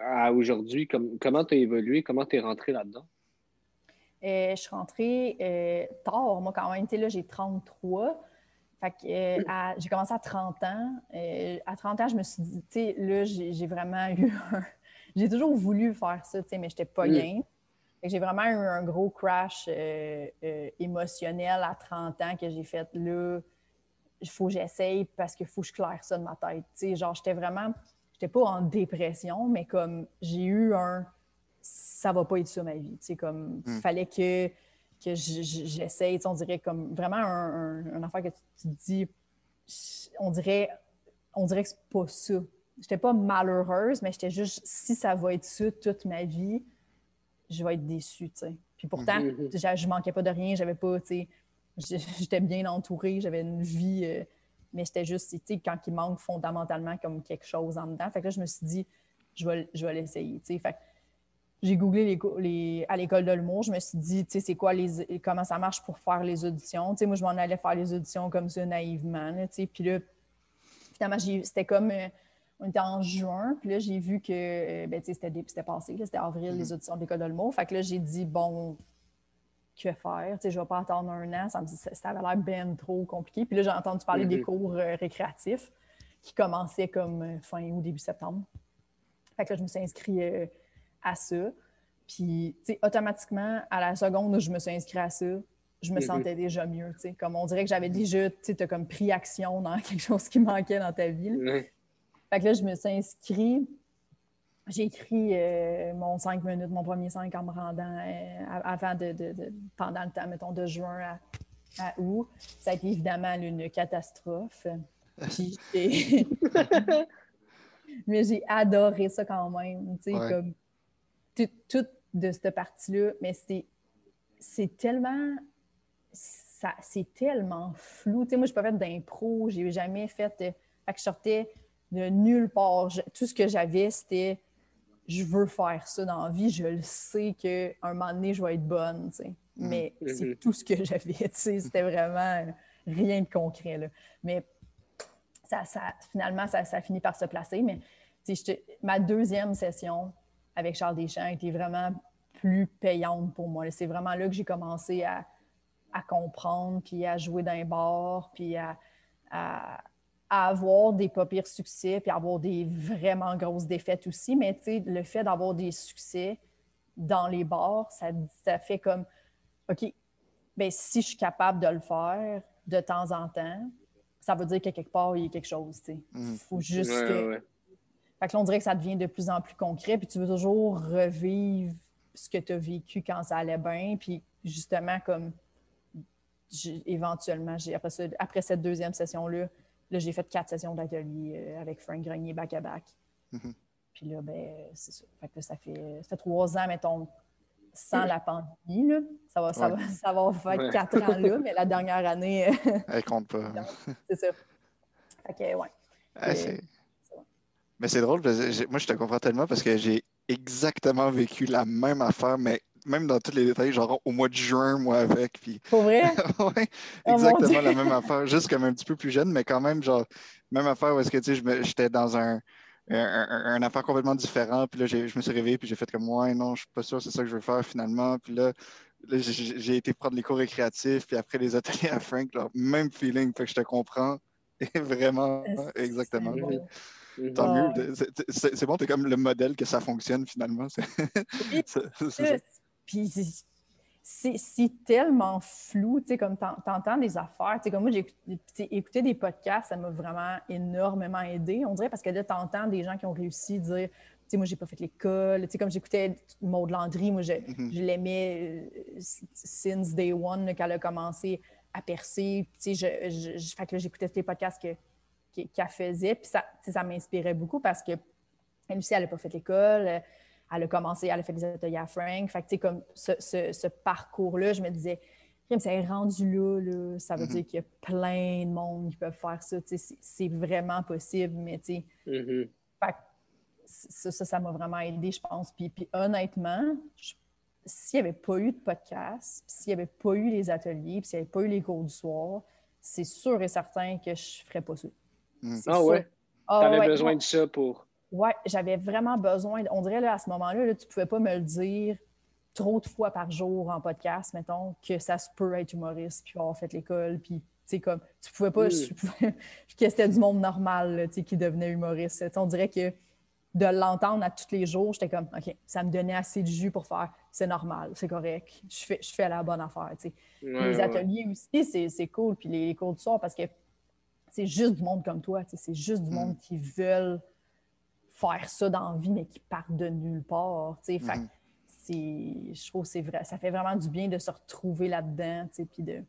à aujourd'hui? comment tu as évolué? Comment tu es rentré là-dedans? Euh, je suis rentrée euh, tard, moi, quand même. Tu sais, là, j'ai 33. Fait que euh, j'ai commencé à 30 ans. Euh, à 30 ans, je me suis dit, tu sais, là, j'ai vraiment eu un... J'ai toujours voulu faire ça, tu sais, mais je n'étais pas bien. J'ai vraiment eu un gros crash euh, émotionnel à 30 ans que j'ai fait là. Il faut que j'essaye parce qu'il faut que je claire ça de ma tête. Tu sais, genre, j'étais vraiment. J'étais pas en dépression, mais comme j'ai eu un. Ça va pas être ça ma vie. Tu sais, comme. Il hmm. fallait que que j'essaye. On dirait comme vraiment un, affaire que tu, dis, on dirait, on dirait que c'est pas ça. J'étais pas malheureuse, mais j'étais juste, si ça va être ça toute ma vie, je vais être déçue, tu sais. Puis pourtant, mhm. je manquais pas de rien, j'avais pas, tu sais, j'étais bien entourée, j'avais une vie, euh, mais j'étais juste, tu sais, quand il manque fondamentalement comme quelque chose en dedans. Fait que là, je me suis dit, je vais, je vais l'essayer, tu sais. Fait j'ai googlé les, à l'école de l'humour. Je me suis dit, tu sais, c'est quoi les, comment ça marche pour faire les auditions? Tu sais, moi, je m'en allais faire les auditions comme ça, naïvement. tu sais. Puis là, finalement, c'était comme, euh, on était en juin. Puis là, j'ai vu que, euh, ben, tu sais, c'était passé. C'était avril, les mm-hmm. auditions de l'école de l'humour. Fait que là, j'ai dit, bon, que faire? Tu sais, je vais pas attendre un an. Ça, me dit, ça avait l'air bien trop compliqué. Puis là, j'ai entendu parler des mm-hmm. cours euh, récréatifs qui commençaient comme fin ou début septembre. Fait que là, je me suis inscrite à ça. Puis, tu sais, automatiquement, à la seconde où je me suis inscrite à ça, je me sentais déjà mieux, tu sais. Comme on dirait que j'avais déjà, tu sais, comme pris action dans quelque chose qui manquait dans ta vie. Fait que là, je me suis inscrite. J'ai écrit euh, mon 5 minutes, mon premier 5 en me rendant euh, avant de, pendant le temps, mettons, de juin à, août. Ça a été évidemment une catastrophe. Mais j'ai adoré ça quand même. Tu sais, comme tout, de cette partie-là, mais c'est tellement c'est tellement flou. Tu sais, moi, je n'ai pas fait d'impro, j'ai jamais fait. Euh, fait que je sortais de nulle part. tout ce que j'avais, c'était je veux faire ça dans la vie, je le sais qu'à un moment donné, je vais être bonne. Tu sais. Mm. Mais c'est mm-hmm. tout ce que j'avais. Tu sais, c'était vraiment rien de concret. Là. Mais ça, ça, finalement, ça, ça finit par se placer. Mais sais, ma deuxième session, avec Charles Deschamps était vraiment plus payante pour moi. C'est vraiment là que j'ai commencé à, comprendre, puis à jouer d'un bord, puis à, avoir des pas pires succès, puis avoir des vraiment grosses défaites aussi. Mais tu sais, le fait d'avoir des succès dans les bars, ça, ça fait comme, OK, bien, si je suis capable de le faire de temps en temps, ça veut dire qu'à quelque part, il y a quelque chose. Il mmh. faut juste que fait que là, on dirait que ça devient de plus en plus concret, puis tu veux toujours revivre ce que tu as vécu quand ça allait bien, puis justement, comme éventuellement, après, après cette deuxième session-là, là, j'ai fait quatre sessions d'atelier euh, avec Frank Grenier back-à-back. Mm-hmm. Puis là, ben, c'est ça. Fait que ça fait, ça fait trois ans, mettons, sans la pandémie. Là. Ça, va, ça, va, ça va faire quatre ans là, mais la dernière année. Elle compte pas. c'est ça. Fait que, ouais. Ah, Mais c'est drôle, parce que moi, je te comprends tellement parce que j'ai exactement vécu la même affaire, mais même dans tous les détails, genre au mois de juin, moi avec. Puis... Pour vrai? oui, oh exactement la même affaire, juste comme un petit peu plus jeune, mais quand même, genre, même affaire où est-ce que, tu sais, j'étais dans un, un, affaire complètement différent, puis là, je me suis réveillé, puis j'ai fait comme, ouais, non, je suis pas sûr, c'est ça que je veux faire finalement, puis là, j'ai été prendre les cours récréatifs, puis après les ateliers à Frank, même feeling, fait que je te comprends. Vraiment, exactement. Tant mieux. C'est bon, t'es comme le modèle que ça fonctionne finalement. Puis c'est tellement flou, tu sais, comme t'entends des affaires. Tu sais, comme moi, j'ai écouté des podcasts, ça m'a vraiment énormément aidé, on dirait, parce que là, t'entends des gens qui ont réussi à dire, tu sais, moi, j'ai pas fait l'école. Tu sais, comme j'écoutais Maud Landry, moi, je, mm-hmm. je l'aimais euh, since day one, qu'elle a commencé à percer. Tu sais, je, je, fait que j'écoutais tous les podcasts qu'elle faisait, puis ça, ça m'inspirait beaucoup parce que elle aussi, elle n'a pas fait l'école elle a commencé, elle a fait des ateliers à Frank. Fait que, comme ce, ce, parcours-là, je me disais, c'est rendu là, là, ça veut mm-hmm. dire qu'il y a plein de monde qui peuvent faire ça. C'est vraiment possible, mais tu sais. Mm-hmm. ça, ça m'a vraiment aidé, je pense. Puis, puis honnêtement, s'il n'y avait pas eu de podcast, s'il n'y avait pas eu les ateliers, s'il n'y avait pas eu les cours du soir, c'est sûr et certain que je ne ferais pas ça. Mm. Ah ouais? Ah, tu avais besoin de ça pour. Oui, j'avais vraiment besoin. On dirait là, à ce moment-là, tu ne pouvais pas me le dire trop de fois par jour en podcast, mettons, que ça se peut être humoriste, puis avoir fait l'école, puis tu sais, comme, tu pouvais pas, je, que c'était du monde normal, tu sais, qui devenait humoriste. on dirait que de l'entendre à tous les jours, j'étais comme, OK, ça me donnait assez de jus pour faire, c'est normal, c'est correct, je fais, je fais la bonne affaire, tu les ateliers aussi, c'est cool, puis les, cours du soir, parce que c'est juste du monde comme toi, c'est juste du monde mm. qui veulent faire ça dans la vie, mais qui part de nulle part. Fait mhm. je trouve que c'est vrai. Ça fait vraiment du bien de se retrouver là-dedans, puis de.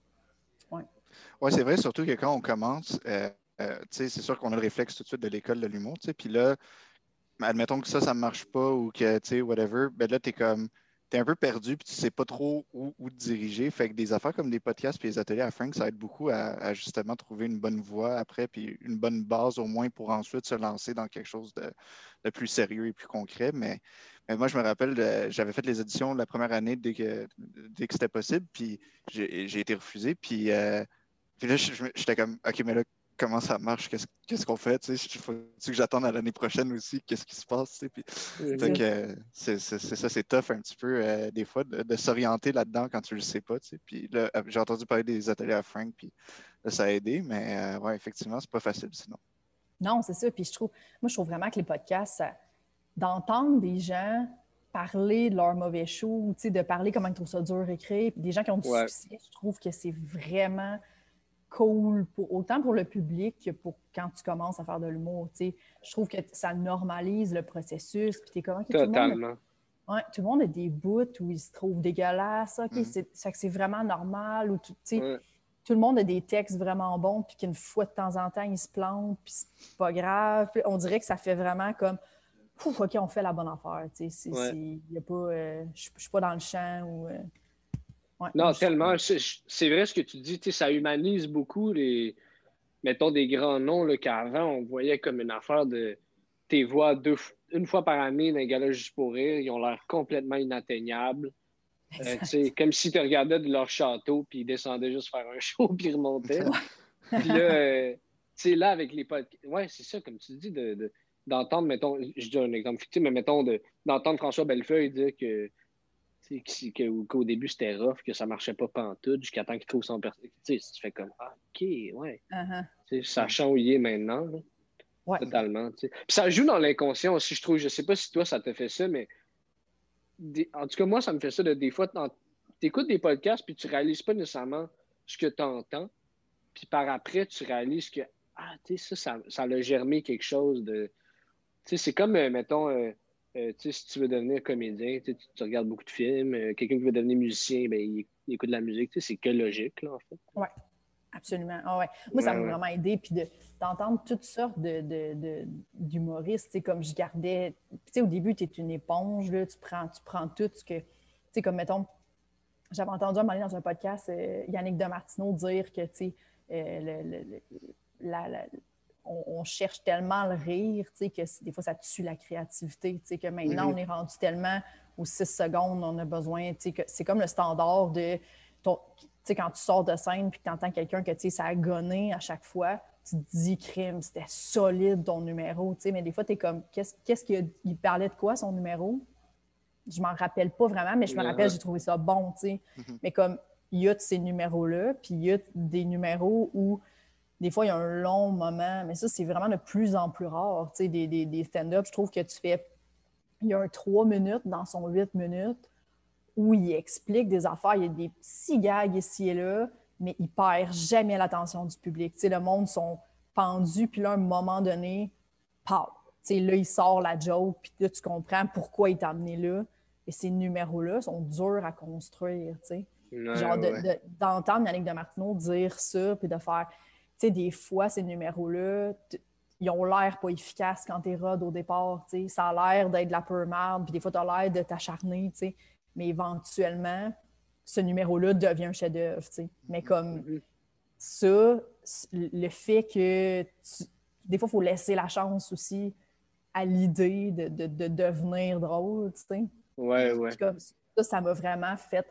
Ouais, ouais c'est vrai, surtout que quand on commence, euh, euh, c'est sûr qu'on a le réflexe tout de suite de l'école de l'humour, puis là, admettons que ça, ça ne marche pas ou que, tu sais, whatever, ben là, tu es comme tu es un peu perdu puis tu sais pas trop où, te diriger. Fait que des affaires comme des podcasts puis les ateliers à Frank, ça aide beaucoup à, justement trouver une bonne voie après puis une bonne base au moins pour ensuite se lancer dans quelque chose de, plus sérieux et plus concret. Mais, moi, je me rappelle, j'avais fait les éditions la première année dès que, dès que c'était possible puis j'ai été refusé. Puis, euh, puis là, j'étais comme, OK, mais là, comment ça marche, qu'est-ce qu'on fait, tu sais, faut que j'attende à l'année prochaine aussi, qu'est-ce qui se passe, puis c'est ça, c'est tough un petit peu euh, des fois de, s'orienter là-dedans quand tu le sais pas, tu sais, puis là, euh, j'ai entendu parler des ateliers à Frank, puis ça a aidé, mais euh, ouais, effectivement, c'est pas facile sinon. Non, c'est ça, puis je trouve, moi, je trouve vraiment que les podcasts, d'entendre des gens parler de leur mauvais show, tu sais, de parler comment ils trouvent ça dur à écrire, puis des gens qui ont du succès, je trouve que c'est vraiment cool, pour, autant pour le public que pour quand tu commences à faire de l'humour. Je trouve que ça normalise le processus. Puis comment, Totalement. Tout le, monde a, ouais, tout le monde a des bouts où ils se trouvent dégueulasses. OK, mm. c'est vraiment normal. Ou tout, tout le monde a des textes vraiment bons, puis qu'une fois de temps en temps, ils se plantent, puis c'est pas grave. on dirait que ça fait vraiment comme OK, on fait la bonne affaire. Y a pas, euh, je ne suis pas dans le champ ou. Euh, non, tellement. C'est vrai ce que tu dis, ça humanise beaucoup les, mettons, des grands noms qu'avant, on voyait comme une affaire de tes voix deux, une fois par année dans les gars juste pour rire, ils ont l'air complètement inatteignables. Euh, comme si tu regardais de leur château, puis ils descendaient juste faire un show, puis ils remontaient. puis là, euh, tu sais, là, avec les potes. Ouais, c'est ça, comme tu dis, d'entendre, de, mettons, je dis un exemple fictif, mais mettons, d'entendre François Bellefeuille dire que qu'au début c'était rough, que ça marchait pas pantoute, jusqu'à temps qu'il trouve son personnage. Tu fais comme ah, OK, ouais. Uh-huh. Ça a changé maintenant. Totalement. Puis ça joue dans l'inconscient aussi, je trouve. Je sais pas si toi ça te fait ça, mais en tout cas, moi, ça me fait ça de, des fois. Tu écoutes des podcasts puis tu réalises pas nécessairement ce que tu entends. Puis par après, tu réalises que ah, tu sais, ça, ça, a germé quelque chose de. Tu sais, c'est comme, euh, mettons, euh, euh, si tu veux devenir comédien, tu, regardes beaucoup de films. Euh, quelqu'un qui veut devenir musicien, ben, il, écoute de la musique. C'est que logique, là, en fait. Oui, absolument. Ah ouais. Moi, ça m'a vraiment aidé. Puis d'entendre toutes sortes d'humoristes, de, comme je gardais. au début, tu es une éponge, là, tu, prends, tu prends tout ce que. Tu sais, comme mettons, j'avais entendu un moment dans un podcast euh, Yannick Demartino dire que, tu sais, la, on, cherche tellement le rire, que des fois, ça tue la créativité, que maintenant, mm-hmm. on est rendu tellement aux six secondes, on a besoin, que c'est comme le standard de ton, quand tu sors de scène puis que tu entends quelqu'un que ça a gonné à chaque fois, tu te dis, crime, c'était solide ton numéro, mais des fois, tu es comme, qu'est-ce qu'il parlait de quoi son numéro? Je m'en rappelle pas vraiment, mais je me rappelle, j'ai trouvé ça bon, mm-hmm. Mais comme, il y a ces numéros-là, puis il y a des numéros où des fois, il y a un long moment, mais ça, c'est vraiment de plus en plus rare. Tu sais, des, des, stand-up, je trouve que tu fais. Il y a un trois minutes dans son huit minutes où il explique des affaires. Il y a des petits gags ici et là, mais il perd jamais l'attention du public. Tu sais, le monde sont pendus, puis là, à un moment donné, paf! Tu sais, là, il sort la joke, puis là, tu comprends pourquoi il t'a amené là. Et ces numéros-là sont durs à construire, tu sais. Genre, d'entendre Yannick de Martineau dire ça, puis de faire sais, des fois, ces numéros-là, ils ont l'air pas efficaces quand tu es rod au départ. sais. Ça a l'air d'être de la peur marde, puis des fois, tu as l'air de t'acharner, mais éventuellement, ce numéro-là devient un chef-d'œuvre. Mais comme mm-hmm. ça, le fait que des fois, il faut laisser la chance aussi à l'idée de, de, devenir drôle. sais. Ouais, ouais. ça, ça m'a vraiment fait.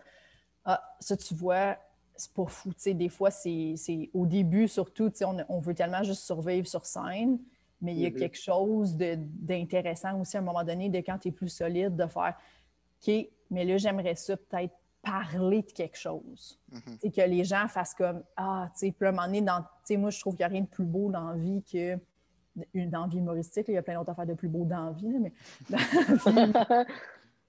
Ah, ça, tu vois, c'est pas fou. des fois, c'est au début, surtout, on, on, veut tellement juste survivre sur scène, mais il y a mm-hmm. quelque chose d'intéressant aussi à un moment donné, de quand tu es plus solide, de faire OK, mais là, j'aimerais ça peut-être parler de quelque chose. Mm-hmm. Que les gens fassent comme Ah, tu sais, puis à un moment donné, dans, moi, je trouve qu'il n'y a rien de plus beau dans la vie que une envie humoristique. il y a plein d'autres affaires de plus beau dans la vie, mais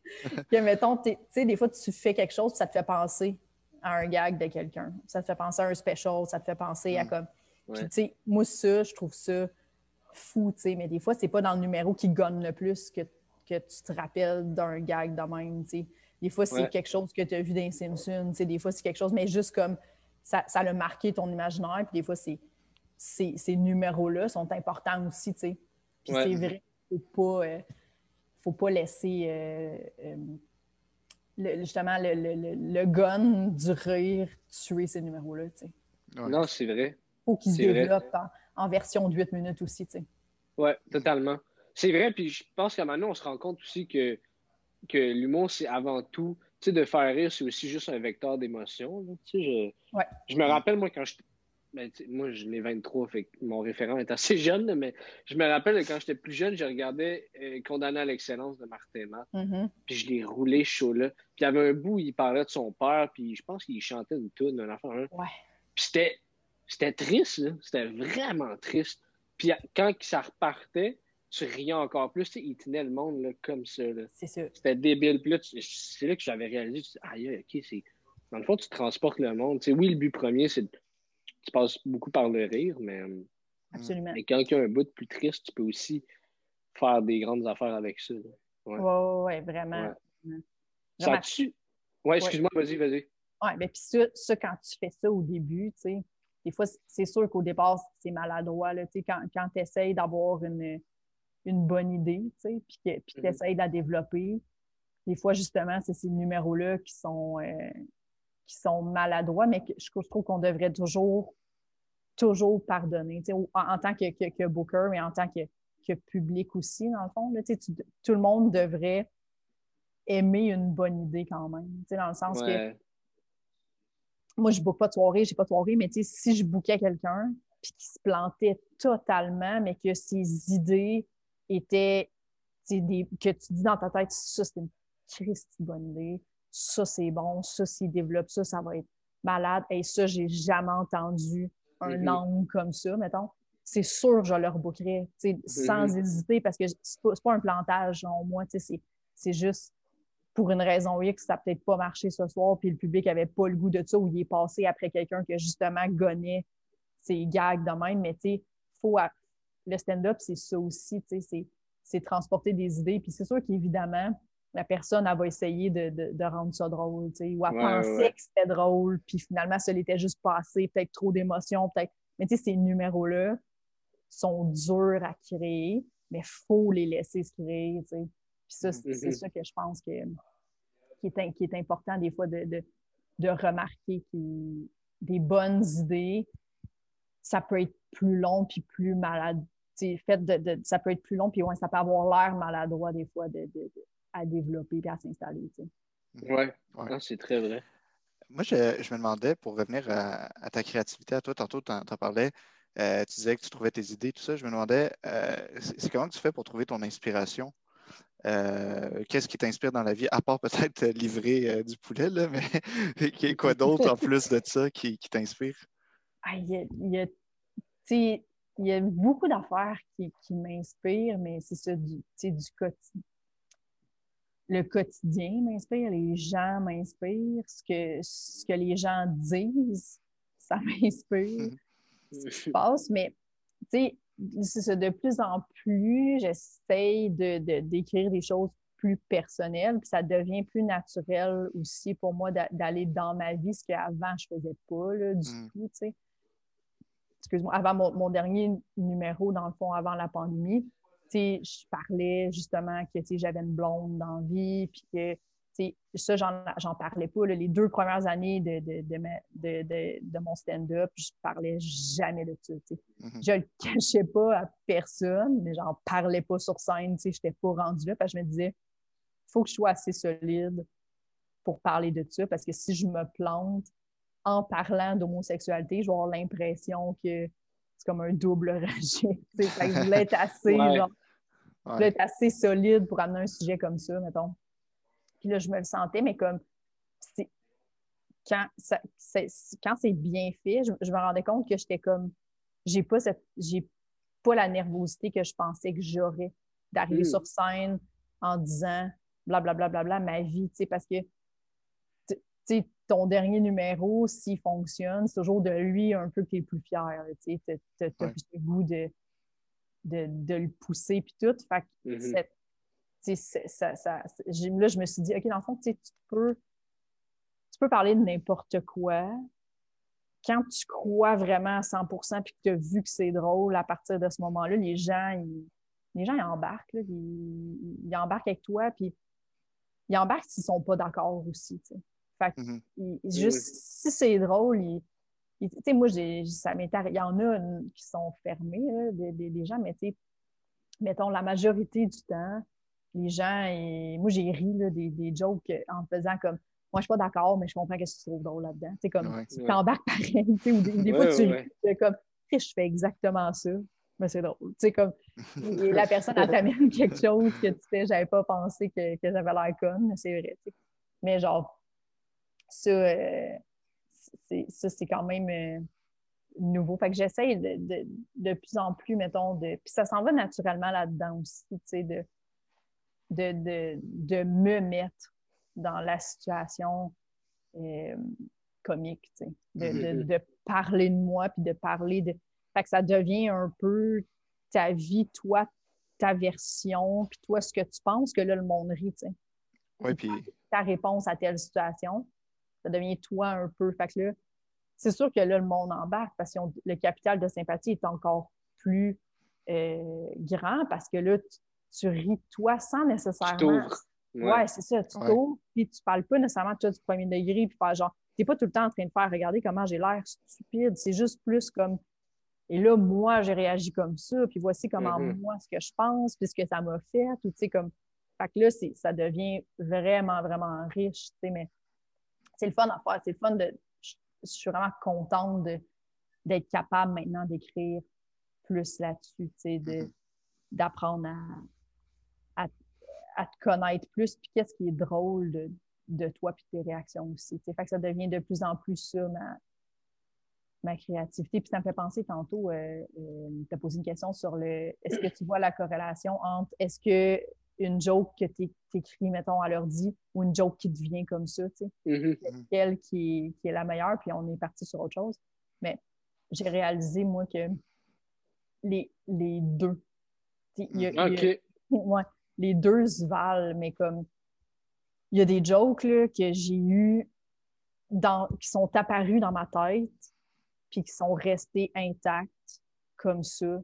que, mettons, tu sais, des fois, tu fais quelque chose, ça te fait penser à un gag de quelqu'un. Ça te fait penser à un special, ça te fait penser à mm. comme. Puis, tu sais, moi, ça, je trouve ça fou, tu sais, mais des fois, c'est pas dans le numéro qui gagne le plus que, que tu te rappelles d'un gag de même, tu sais. Des fois, c'est quelque chose que tu as vu dans Simpsons, tu sais, des fois, c'est quelque chose, mais juste comme ça, ça a marqué ton imaginaire, puis des fois, c'est, ces numéros-là sont importants aussi, tu sais. Puis c'est vrai, faut pas, euh, faut pas laisser euh, euh, justement le, le, le, gun du rire tuer ces numéros-là. Non, c'est vrai. Faut qu'ils se développent en, version de 8 minutes aussi. sais. Oui, totalement. C'est vrai, puis je pense qu'à maintenant, on se rend compte aussi que, que l'humour, c'est avant tout, tu sais, de faire rire, c'est aussi juste un vecteur d'émotion. Tu sais, je, je me rappelle, moi, quand je, ben, moi, je n'ai 23, fait mon référent est assez jeune, mais je me rappelle quand j'étais plus jeune, je regardais euh, Condamné à l'excellence de Martin Matt. Mm-hmm. Puis je l'ai roulé chaud là. Puis il y avait un bout, il parlait de son père, puis je pense qu'il chantait une tune, un enfant. Ouais. Puis c'était, c'était triste, c'était vraiment triste. Puis quand ça repartait, tu riais encore plus. Il tenait le monde là, comme ça. C'est sûr. C'était débile. C'est là que j'avais réalisé. Tu ok, c'est. Dans le fond, tu transportes le monde. oui, le but premier, c'est tu passes beaucoup par le rire, mais, euh, Absolument. mais quand il y a un bout plus triste, tu peux aussi faire des grandes affaires avec ça. Oui, ouais, ouais, vraiment. Ça tu... Ouais, excuse-moi, vas-y, vas-y. Oui, mais puis ça, ça, quand tu fais ça au début, tu sais, des fois, c'est sûr qu'au départ, c'est maladroit. Là, quand quand tu essaies d'avoir une, une bonne idée, tu sais, puis que tu mm-hmm. essaies de la développer, des fois, justement, c'est ces numéros-là qui sont, euh, qui sont maladroits, mais je, trouve qu'on devrait toujours, toujours pardonner, en, en, tant que, que, booker, mais en tant que, que public aussi, dans le fond. Là, tout le monde devrait aimer une bonne idée quand même, dans le sens que moi, je ne book pas de soirée, je n'ai pas de soirée, mais si je bookais quelqu'un puis qui se plantait totalement, mais que ses idées étaient des, que tu dis dans ta tête, ça, c'est une triste bonne idée ça c'est bon, ça s'il développe ça, ça va être malade. Et ça, j'ai jamais entendu un mm-hmm. angle comme ça, mettons. C'est sûr que je le rebookerais, sans mm-hmm. hésiter, parce que c'est pas, pas un plantage, au moins, c'est juste pour une raison X, ça n'a peut-être pas marché ce soir, puis le public n'avait pas le goût de ça, ou il est passé après quelqu'un qui a justement gonné ses gags de même, mais tu sais, faut... Le stand-up, c'est ça aussi, c'est transporter des idées, puis c'est sûr qu'évidemment, la personne, elle va essayer de, rendre ça drôle, ou elle pensait que c'était drôle, puis finalement, ça l'était juste passé, peut-être trop d'émotions, peut-être. Mais tu sais, ces numéros-là sont durs à créer, mais il faut les laisser se créer, tu sais. Puis ça, c'est mm-hmm. ça que je pense que, qui, est, qui est important des fois de, de, remarquer que des bonnes idées, ça peut être plus long puis plus malade. Fait de, ça peut être plus long, puis ouais, ça peut avoir l'air maladroit des fois de, à développer et à s'installer. Oui, ouais. ouais. c'est très vrai. Moi, je, me demandais, pour revenir à, ta créativité, à toi, tantôt, tu en, parlais, euh, tu disais que tu trouvais tes idées, tout ça. Je me demandais, euh, c'est comment tu fais pour trouver ton inspiration? Euh, qu'est-ce qui t'inspire dans la vie, à part peut-être livrer du poulet, là, mais quoi d'autre en plus de ça qui, t'inspire? Ah, il, y a, beaucoup d'affaires qui, m'inspirent, mais c'est ça, du, du quotidien le quotidien m'inspire, les gens m'inspirent, ce que, ce que les gens disent, ça m'inspire. ce qui se passe, mais tu sais, de plus en plus, j'essaye de, d'écrire des choses plus personnelles, puis ça devient plus naturel aussi pour moi d'aller dans ma vie, ce qu'avant je faisais pas là, du mm. tout, tu sais. Excuse-moi, avant mon, mon, dernier numéro, dans le fond, avant la pandémie, je parlais justement que j'avais une blonde dans vie, puis que ça, j'en parlais pas. les deux premières années de, de, de, mon stand-up, je parlais jamais de ça. Mm-hmm. Je le cachais pas à personne, mais j'en parlais pas sur scène. Je n'étais pas rendue là. Parce que je me disais, il faut que je sois assez solide pour parler de ça, parce que si je me plante en parlant d'homosexualité, je vais avoir l'impression que comme un double rejet. je voulais être assez, être assez solide pour amener un sujet comme ça, mettons. Puis là, je me le sentais, mais comme quand, quand c'est bien fait, je, me rendais compte que j'étais comme j'ai pas cette j'ai pas la nervosité que je pensais que j'aurais d'arriver hmm. sur scène en disant blablabla bla, bla, bla, ma vie, tu sais, parce que ton dernier numéro, s'il fonctionne, c'est toujours de lui un peu que tu es plus fier. Tu as, plus le goût de, de, le pousser puis tout. Fait que mm-hmm. ça, ça, là, je me suis dit, OK, dans le fond, tu peux, tu peux parler de n'importe quoi. Quand tu crois vraiment à 100 puis que tu as vu que c'est drôle, à partir de ce moment-là, les gens, ils, les gens, ils embarquent. ils, embarquent avec toi, puis ils embarquent s'ils ne sont pas d'accord aussi. Fait que, mm-hmm. juste, si c'est drôle, tu sais, moi, ça m'est il y en a qui sont fermés, des, gens, mais tu sais, mettons, la majorité du temps, les gens, et, moi, j'ai ri des, des, jokes en faisant comme, moi, je suis pas d'accord, mais je comprends ce que tu trouves drôle là-dedans. Sais, comme, tu t'embarques pareil, tu sais, ou des, fois, tu ris, comme, je fais exactement ça, mais c'est drôle. Tu sais, comme, la personne, elle t'amène quelque chose que tu fais, j'avais pas pensé que, que j'avais l'air conne, mais c'est vrai, sais. Mais genre, ça, euh, c'est quand même euh, nouveau. Fait que j'essaye de, de, plus en plus, mettons, de. Puis ça s'en va naturellement là-dedans aussi, tu sais, de, de, de, me mettre dans la situation euh, comique, tu sais, mm-hmm. de, parler de moi, puis de parler de. Fait que ça devient un peu ta vie, toi, ta version, puis toi, ce que tu penses que là, le monde rit, tu sais. Oui, puis... Ta réponse à telle situation ça devient toi un peu. Fait que là, c'est sûr que là, le monde embarque parce que le capital de sympathie est encore plus euh, grand parce que là, tu, ris toi sans nécessairement. Tu ouais, c'est ça, tu t'ouvres, puis tu parles pas nécessairement toi du premier degré, puis pas genre, t'es pas tout le temps en train de faire regarder comment j'ai l'air stupide, c'est juste plus comme et là, moi, j'ai réagi comme ça, puis voici comment mm-hmm. moi, ce que je pense, puis ce que ça m'a fait, tout, tu sais, comme. Fait que là, ça devient vraiment, vraiment riche, tu sais, mais c'est le fun à faire. C'est le fun de. Je, suis vraiment contente d'être capable maintenant d'écrire plus là-dessus, mm-hmm. d'apprendre à, à, te connaître plus, puis qu'est-ce qui est drôle de, de toi puis tes réactions aussi. Fait que ça devient de plus en plus ça, ma, ma créativité. Puis ça me fait penser tantôt, euh, euh tu as posé une question sur le est-ce que tu vois la corrélation entre est-ce que une joke que tu écris, mettons, à l'ordi ou une joke qui te vient comme ça, tu sais. Mm qui, est la meilleure, puis on est parti sur autre chose. Mais j'ai réalisé, moi, que les, les deux. les deux se valent, mais comme il y a des jokes là, que j'ai eu dans, qui sont apparus dans ma tête, puis qui sont restés intacts comme ça,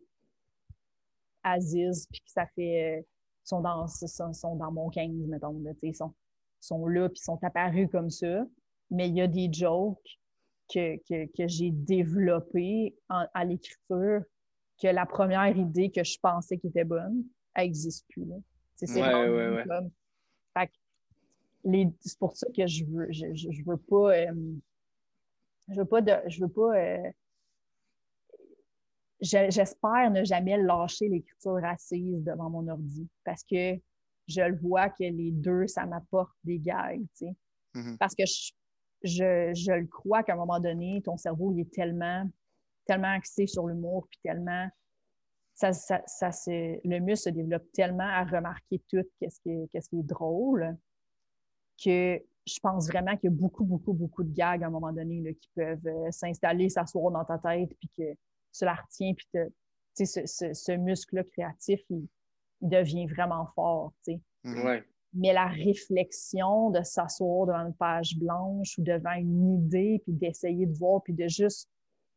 Aziz, puis que ça fait sont dans, sont, dans mon 15, mettons. Là, sont, sont là, puis sont apparus comme ça. Mais il y a des jokes que, que, j'ai développé à l'écriture que la première idée que je pensais qui était bonne, elle n'existe plus. C'est ouais, C'est pour ça que je veux, je, je, veux pas. Euh, je veux pas de, je veux pas. Euh, j'espère ne jamais lâcher l'écriture assise devant mon ordi parce que je le vois que les deux, ça m'apporte des gags, tu sais. Mm-hmm. Parce que je, je, le crois qu'à un moment donné, ton cerveau, il est tellement, tellement axé sur l'humour, puis tellement. Ça, ça, ça le muscle se développe tellement à remarquer tout qu'est-ce qui, est, qui est drôle que je pense vraiment qu'il y a beaucoup, beaucoup, beaucoup de gags à un moment donné là, qui peuvent euh, s'installer, s'asseoir dans ta tête, puis que tu la retiens, puis ce, ce, ce muscle-là créatif, il, devient vraiment fort. Mm-hmm. Ouais mais la réflexion de s'asseoir devant une page blanche ou devant une idée, puis d'essayer de voir, puis de juste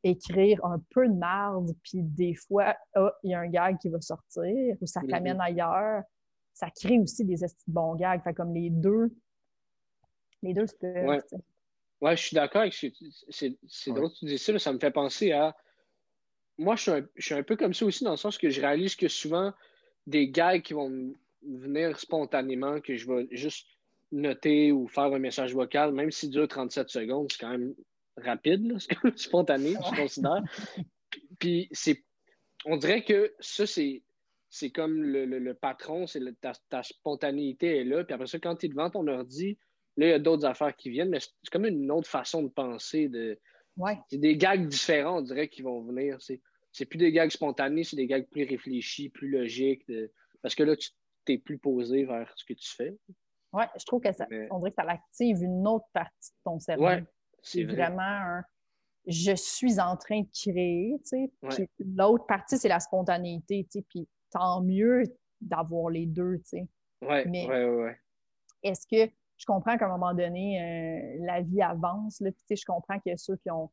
écrire un peu de marde, puis des fois, oh, il y a un gag qui va sortir, ou ça mm-hmm. t'amène ailleurs, ça crée aussi des bons gags. Fait comme les deux, les deux, c'est ouais. ouais. je suis d'accord avec c'est drôle que tu dis ça, ça me fait penser à moi, je suis, un, je suis un peu comme ça aussi, dans le sens que je réalise que souvent, des gags qui vont venir spontanément, que je vais juste noter ou faire un message vocal, même s'il dure 37 secondes, c'est quand même rapide, c'est spontané, je considère. Puis c'est, on dirait que ça, c'est, c'est comme le, patron, c'est ta, spontanéité est là. Puis après ça, quand tu es devant ton ordi, là, il y a d'autres affaires qui viennent, mais c'est comme une autre façon de penser. De, C'est des gags différents, on dirait, qui vont venir. C'est, c'est plus des gags spontanés, c'est des gags plus réfléchis, plus logiques. parce que là, tu tu plus posé vers ce que tu fais. Oui, je trouve que ça, on dirait que ça active une autre partie de ton cerveau. Ouais, c'est vraiment un je suis en train de créer, tu sais. l'autre partie, c'est la spontanéité, tu sais. Puis tant mieux d'avoir les deux, tu sais. Oui, oui, oui. Est-ce que je comprends qu'à un moment donné, euh, la vie avance, là, je comprends qu'il y a ceux qui ont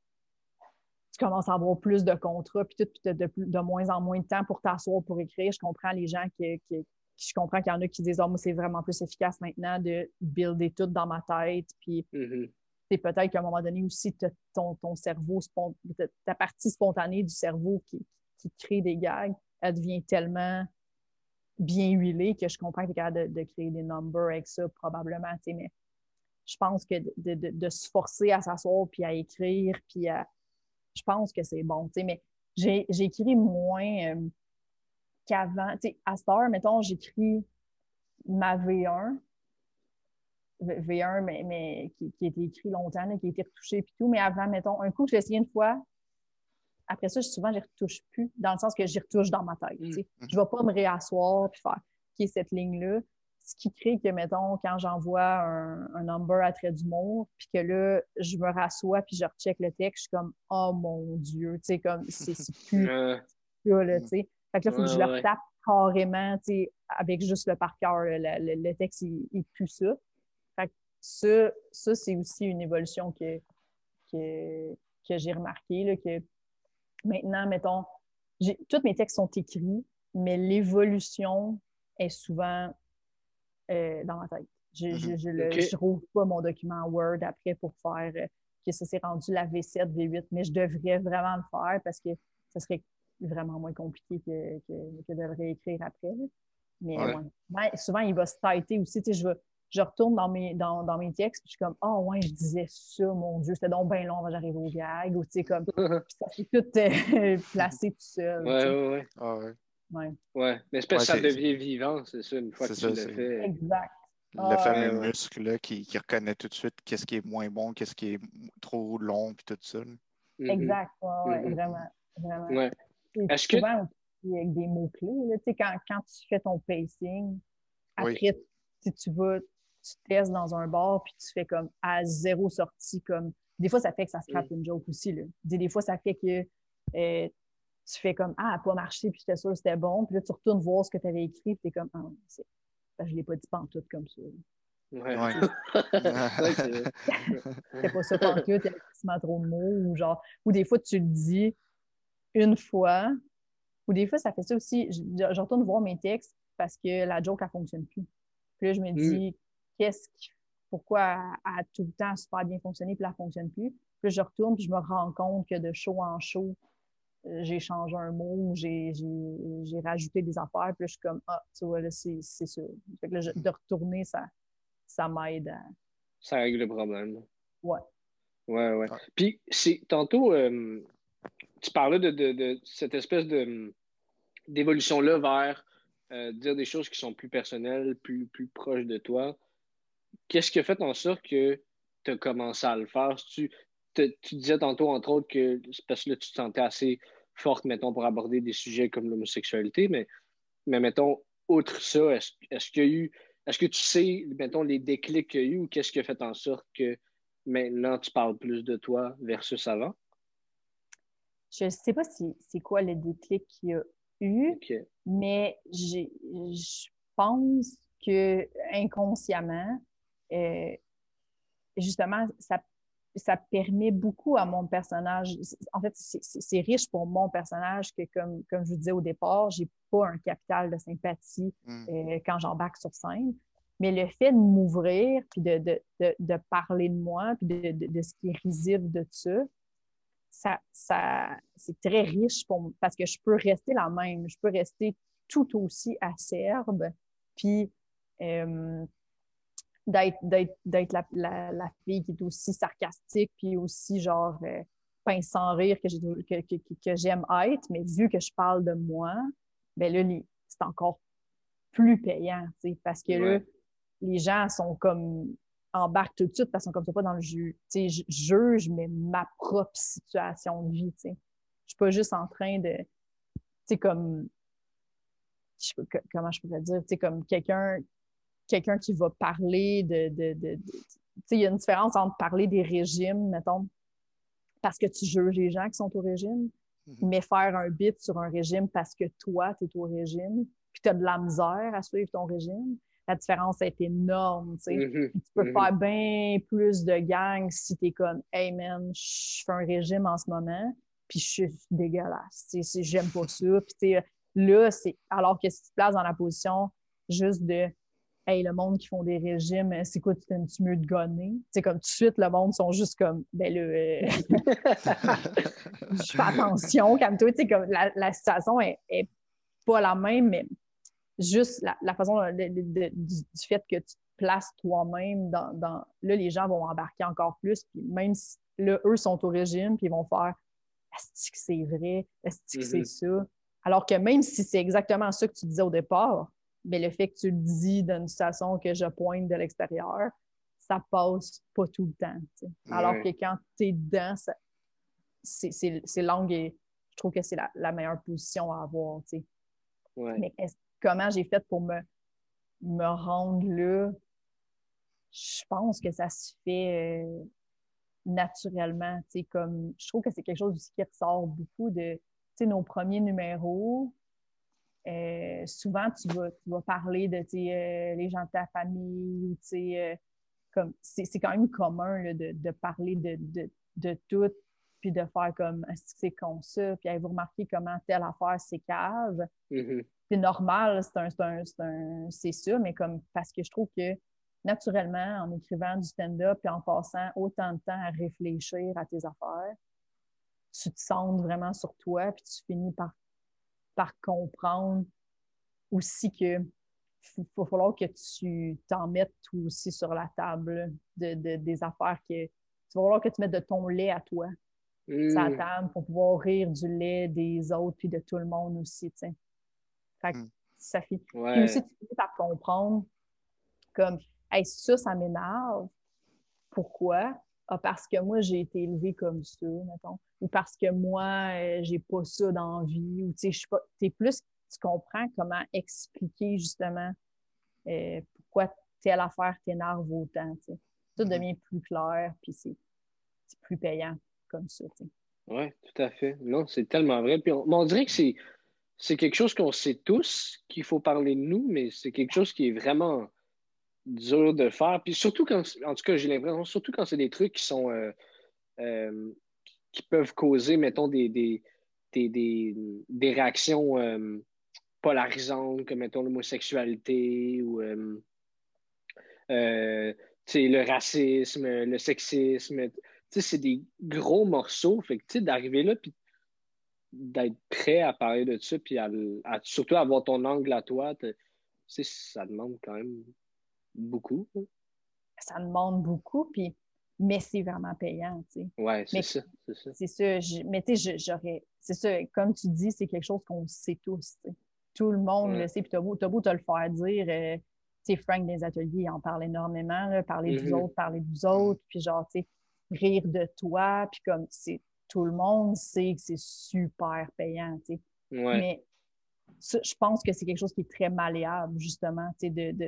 tu commences à avoir plus de contrats, puis tout, puis de, de, moins en moins de temps pour t'asseoir, pour écrire. Je comprends les gens qui, qui, je comprends qu'il y en a qui disent oh, moi, c'est vraiment plus efficace maintenant de builder tout dans ma tête. Puis mm-hmm. c'est peut-être qu'à un moment donné aussi, ton, ton cerveau, ta partie spontanée du cerveau qui, qui, crée des gags, elle devient tellement bien huilée que je comprends que tu es capable de, créer des numbers avec ça, probablement. Mais je pense que de, de, se forcer à s'asseoir puis à écrire, puis à. Je pense que c'est bon. Mais j'ai écrit moins. Euh, qu'avant, à cette heure, mettons, j'écris ma V1, V1, mais, mais qui, qui, a été écrit longtemps, qui a été retouché et tout, mais avant, mettons, un coup, je l'ai essayé une fois, après ça, souvent, je ne retouche plus, dans le sens que j'y retouche dans ma tête. Sais. Mm. Je ne vais pas me réasseoir puis faire qui est cette ligne-là. Ce qui crée que, mettons, quand j'envoie un, un, number à trait d'humour, puis que là, je me rassois puis je recheck le texte, je suis comme, oh mon Dieu, tu sais, comme, c'est plus là, tu sais. Fait que là, il faut que je le retape carrément, tu sais, avec juste le par cœur. Le, le, texte, il, il pue ça. Fait que ça, ça c'est aussi une évolution que, que, que j'ai remarqué, là, que maintenant, mettons, tous mes textes sont écrits, mais l'évolution est souvent euh, dans ma tête. Je ne mm-hmm. rouvre pas mon document Word après pour faire euh, que ça s'est rendu la V7, V8, mais je devrais vraiment le faire parce que ça serait vraiment moins compliqué que, que, de le réécrire après. Mais souvent, il va se têter aussi. Tu sais, je, je retourne dans mes, dans, dans mes textes, puis je suis comme, oh ouais, je disais ça, mon Dieu, c'était donc bien long avant j'arrive au gag. Ou tu sais, comme, ça s'est tout euh, placé tout seul. Ouais, ouais, ouais. Ah, ouais. Ouais. ouais. Mais espèce ça devient vivant, c'est ça, une fois que tu le fais. Exact. Le ah, fameux muscle là, qui, qui, reconnaît tout de suite qu'est-ce qui est moins bon, qu'est-ce qui est trop long, puis tout ça. Mm-hmm. Exact, ouais, mm-hmm. vraiment. vraiment. Ouais. Est-ce que... avec des mots-clés. Quand, quand tu fais ton pacing, après, tu vas, tu testes dans un bar, puis tu fais comme à zéro sortie. comme Des fois, ça fait que ça scrape une joke aussi. Là. Des, fois, ça fait que euh, tu fais comme Ah, pas marché, puis j'étais sûr que c'était bon. Puis là, tu retournes voir ce que tu avais écrit, puis tu es comme Ah, c'est... Ben, je l'ai pas dit pantoute comme ça. Ouais. ouais. c'est pas ça pantoute, il y a trop de mots. Ou, genre, ou des fois, tu le dis une fois, ou des fois, ça fait ça aussi. Je, retourne voir mes textes parce que la joke, elle fonctionne plus. Puis là, je me mm. Qu'est-ce qui, pourquoi elle a tout le temps super bien fonctionné, puis elle ne fonctionne plus? Puis je retourne, puis je me rends compte que de show en show, euh, j'ai changé un mot, j'ai rajouté des affaires, puis je suis comme, ah, tu vois, là, c'est ça. Fait que là, de retourner, ça, ça m'aide à. Ça règle le problème. Ouais. Ouais, ouais. Puis, tantôt, euh, tu parlais de, de, de, cette espèce de d'évolution-là vers euh, dire des choses qui sont plus personnelles, plus, plus proches de toi. Qu'est-ce qui a fait en sorte que tu as commencé à le faire? Tu, tu disais tantôt, entre autres, que c'est parce que là, tu te sentais assez forte, mettons, pour aborder des sujets comme l'homosexualité, mais, mais mettons, outre ça, est-ce qu'il y a eu, est-ce que tu sais, mettons, les déclics qu'il y a eu ou qu'est-ce qui a fait en sorte que maintenant tu parles plus de toi versus avant? Je ne sais pas si c'est quoi le déclic qu'il y a eu, mais je pense que inconsciemment, euh, justement, ça ça permet beaucoup à mon personnage. En fait, c'est riche pour mon personnage que, comme, comme je vous disais au départ, j'ai pas un capital de sympathie hmm. euh, quand j'embarque sur scène. Mais le fait de m'ouvrir, puis de, de, de, parler de moi, puis de, ce qui est risible de ça, ça, ça c'est très riche pour, parce que je peux rester la même. Je peux rester tout aussi acerbe, puis euh, d'être la, la, fille qui est aussi sarcastique, puis aussi genre euh, pince sans rire que, que, que, j'aime être, mais vu que je parle de moi, ben là, c'est encore plus payant, parce que là, les gens sont comme embarquent tout de suite parce sont comme ça pas dans le jeu. Tu sais, je juge mais ma propre situation de vie. Tu sais. Je suis pas juste en train de, tu sais, comme, comment je pourrais dire, tu sais, comme quelqu'un quelqu'un qui va parler de. de, tu sais, il y a une différence entre parler des régimes, mettons, parce que tu juges les gens qui sont au régime, mhm. mais faire un bit sur un régime parce que toi, tu es au régime, puis tu as de la misère à suivre ton régime. La différence est énorme, tu sais. Mhm. Tu peux mhm. faire bien plus de gangs si tu es comme « Hey man, je fais un régime en ce moment, puis je suis dégueulasse, tu sais, j'aime pas ça. » Puis là, c'est alors que si tu te places dans la position juste de hey, le monde qui font des régimes, c'est quoi, tu t'aimes-tu mieux de gonner? C'est comme tout de suite, le monde sont juste comme, ben là, euh, je fais attention, comme toi, tu sais, comme la, situation est, pas la même, mais juste la, façon du, fait que tu te places toi-même dans, Là, les gens vont embarquer encore plus, puis même si là, eux sont au régime, puis ils vont faire Est-ce que c'est vrai? Est-ce que c'est mm-hmm. ça? Alors que même si c'est exactement ça que tu disais au départ, mais le fait que tu le dis d'une façon que je pointe de l'extérieur, ça passe pas tout le temps. Alors que quand tu es dedans, c'est langue et je trouve que c'est la, meilleure position à avoir. Mais comment j'ai fait pour me, me rendre là? Je pense que ça se fait euh, naturellement. Comme, je trouve que c'est quelque chose qui ressort beaucoup de nos premiers numéros euh, souvent, tu vas, tu vas parler de euh, les gens de ta famille. Euh, comme c'est quand même commun de, de, parler de, de, de, tout, puis de faire comme c'est comme ça, puis vous remarquez comment telle affaire c'est cave. Mm-hmm. C'est normal, c'est sûr, mais comme parce que je trouve que naturellement, en écrivant du stand-up et en passant autant de temps à réfléchir à tes affaires, tu te sens vraiment sur toi, puis tu finis par par comprendre aussi que va falloir que tu t'en mettes aussi sur la table de, des affaires que tu vas falloir que tu mettes de ton lait à toi sur la mm. table pour pouvoir rire du lait des autres puis de tout le monde aussi, tu sais. Fait que mm. ça fait. Puis aussi, tu peux à comprendre comme, hey, ça, ça m'énerve. Pourquoi? Ah, parce que moi, j'ai été élevée comme ça, mettons. Ou parce que moi, euh, j'ai pas ça dans la vie. Ou tu sais, je suis pas. T'es plus, tu comprends comment expliquer justement euh, pourquoi telle affaire t'énerve autant. Tu sais. Tout mm-hmm. devient plus clair, puis c'est plus payant comme ça. Tu sais. Oui, tout à fait. Non, c'est tellement vrai. Puis on, dirait que c'est, c'est quelque chose qu'on sait tous qu'il faut parler de nous, mais c'est quelque chose qui est vraiment dur de faire. Puis surtout quand, en tout cas, j'ai l'impression, surtout quand c'est des trucs qui sont euh, euh, qui peuvent causer, mettons, des, des, des, des, réactions euh, polarisantes, comme mettons l'homosexualité ou le racisme, le sexisme. c'est des gros morceaux. Fait que, d'arriver là, puis d'être prêt à parler de ça, puis à, surtout avoir ton angle à toi, ça demande quand même beaucoup. Ça demande beaucoup, puis mais c'est vraiment payant, tu sais. Oui, c'est ça, c'est ça. mais tu sais, j'aurais... C'est ça, comme tu dis, c'est quelque chose qu'on sait tous, Tout le monde le sait, puis t'as beau, beau te le faire dire... Euh, tu sais, Frank des ateliers, il en parle énormément, là, parler des mm-hmm. autres, parler des autres, puis genre, tu sais, rire de toi, puis comme, c'est tout le monde sait que c'est super payant, tu sais. Mais je pense que c'est quelque chose qui est très malléable, justement,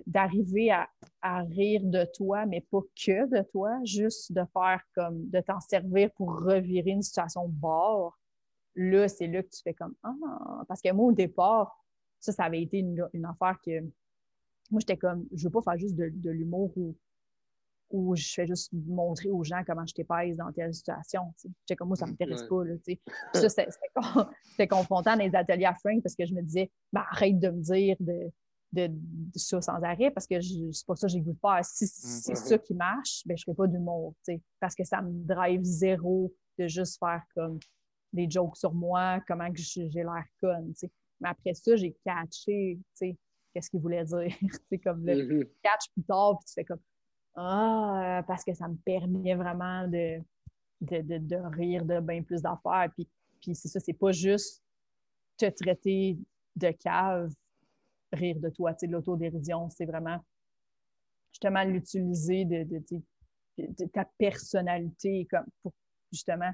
d'arriver à, à, rire de toi, mais pas que de toi, juste de faire comme, de t'en servir pour revirer une situation bord. Là, c'est là que tu fais comme, ah, parce que moi, au départ, ça, ça avait été une, une affaire que, moi, j'étais comme, je veux pas faire juste de, de l'humour ou où je fais juste montrer aux gens comment je t'épaisse dans telle situation. J'étais comme moi, ça ne m'intéresse pas. Là, ça, c'était confrontant dans les ateliers à Frank parce que je me disais, ben, arrête de me dire de, de, ça sans arrêt parce que c'est pas ça que j'ai voulu faire. Si, c'est ça qui marche, ben, je ne ferai pas d'humour. Parce que ça me drive zéro de juste faire comme des jokes sur moi, comment j'ai l'air conne. Mais après ça, j'ai catché qu'est-ce qu'il voulait dire. comme le mm-hmm. catch plus tard, puis tu fais comme ah, parce que ça me permet vraiment de, de, rire de bien plus d'affaires. Puis, puis c'est ça, c'est pas juste te traiter de cave, rire de toi, de l'autodérision. C'est vraiment justement l'utiliser de, de, ta personnalité comme pour justement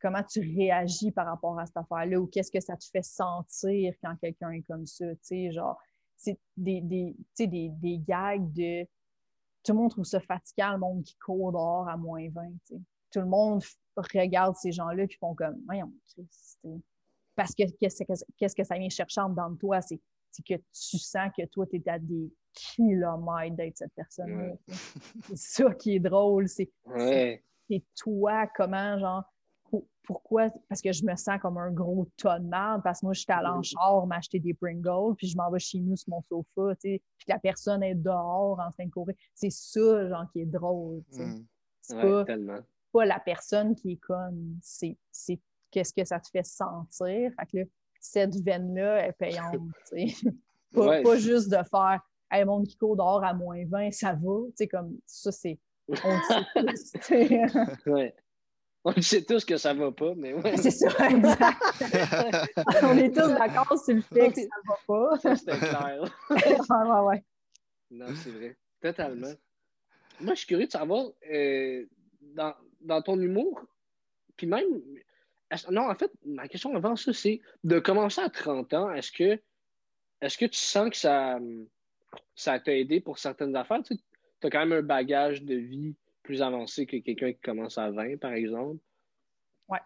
comment tu réagis par rapport à cette affaire-là ou qu'est-ce que ça te fait sentir quand quelqu'un est comme ça. Tu sais, genre, c'est des, des, des, des gags de tout le monde trouve ça fatigant, le monde qui court dehors à moins 20. Tout le monde regarde ces gens-là et font comme Voyons, parce que qu'est-ce que ça vient chercher en dedans de toi? C'est que tu sens que toi, tu es à des kilomètres d'être cette personne-là. c'est ça qui est drôle. C'est toi, comment, genre, pourquoi? Parce que je me sens comme un gros de merde, parce que moi, je suis allée en char m'acheter des Pringles, puis je m'en vais chez nous sur mon sofa, tu sais, puis la personne est dehors en train de courir. C'est ça, genre, qui est drôle, tu sais. Mm. C'est pas, pas, la personne qui est conne, c'est qu'est-ce que ça te fait sentir. Fait que là, cette veine-là est payante, tu sais. pas, pas, juste de faire « Hey, monde qui court dehors à moins 20, ça va », tu sais, comme ça, c'est... On sait ouais. On sait tous que ça va pas, mais ouais. C'est ça, exact. on est tous d'accord sur le fait que ça va pas. Ça, c'était clair. ouais, ouais, ouais. Non, c'est vrai. Totalement. Moi, je suis curieux de savoir, euh, dans, dans, ton humour, puis même. Non, en fait, ma question avant ça, c'est de commencer à 30 ans, est-ce que, est que tu sens que ça, ça t'a aidé pour certaines affaires? Tu as quand même un bagage de vie plus avancé que quelqu'un qui commence à 20, par exemple? Oui.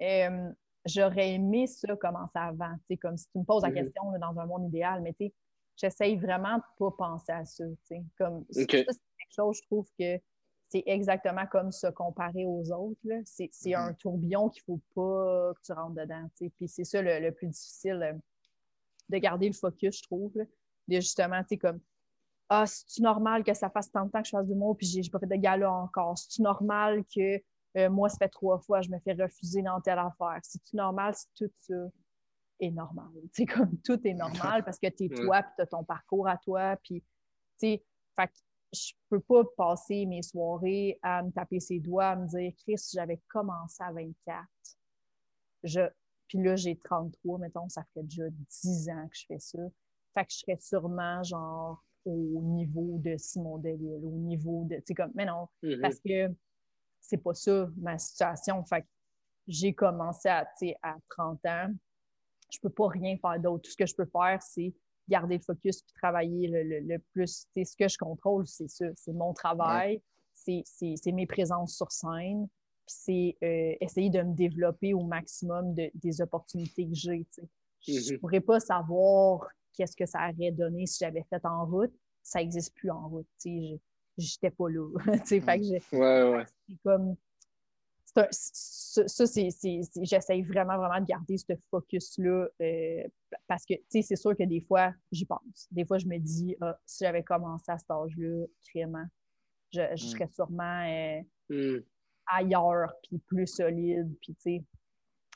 Euh, j'aurais aimé ça commencer avant. Comme si tu me poses la mm-hmm. question dans un monde idéal, mais j'essaye vraiment de ne pas penser à ça. Comme, ça, c'est quelque chose, je trouve que c'est exactement comme se comparer aux autres. C'est mm-hmm. un tourbillon qu'il ne faut pas que tu rentres dedans. Puis c'est ça le, plus difficile euh, de garder le focus, je trouve. De justement, tu sais, comme ah, c'est-tu normal que ça fasse tant de temps que je fasse du mot puis j'ai pas fait de gala encore? C'est-tu normal que euh, moi, ça fait trois fois, je me fais refuser dans telle affaire? C'est-tu normal? Si tout ça est normal? C'est comme tout est normal parce que tu es toi puis tu as ton parcours à toi. Puis, tu sais, je peux pas passer mes soirées à me taper ses doigts, à me dire, Chris, j'avais commencé à 24. Je, puis là, j'ai 33, mettons, ça fait déjà 10 ans que je fais ça. Fait que je serais sûrement genre au niveau de Simon Delille, au niveau de, tu sais, comme, mais non, mm-hmm. parce que c'est pas ça ma situation. Fait j'ai commencé à, tu sais, à 30 ans, je peux pas rien faire d'autre. Tout ce que je peux faire, c'est garder le focus puis travailler le, le, plus. Tu sais, ce que je contrôle, c'est ça, c'est mon travail, c'est mes présences sur scène, puis c'est euh, essayer de me développer au maximum de, des opportunités que j'ai. Je mm-hmm. pourrais pas savoir qu'est-ce que ça aurait donné si j'avais fait en route, ça n'existe plus en route. J'étais pas là. fait que ouais, ouais. C'est comme. ça, c'est, j'essaye vraiment, vraiment de garder ce focus-là euh, parce que, tu sais, c'est sûr que des fois, j'y pense. Des fois, je me dis, ah, si j'avais commencé à cet âge-là, je, je, mm. serais sûrement euh, mm. ailleurs, puis plus solide, puis tu sais.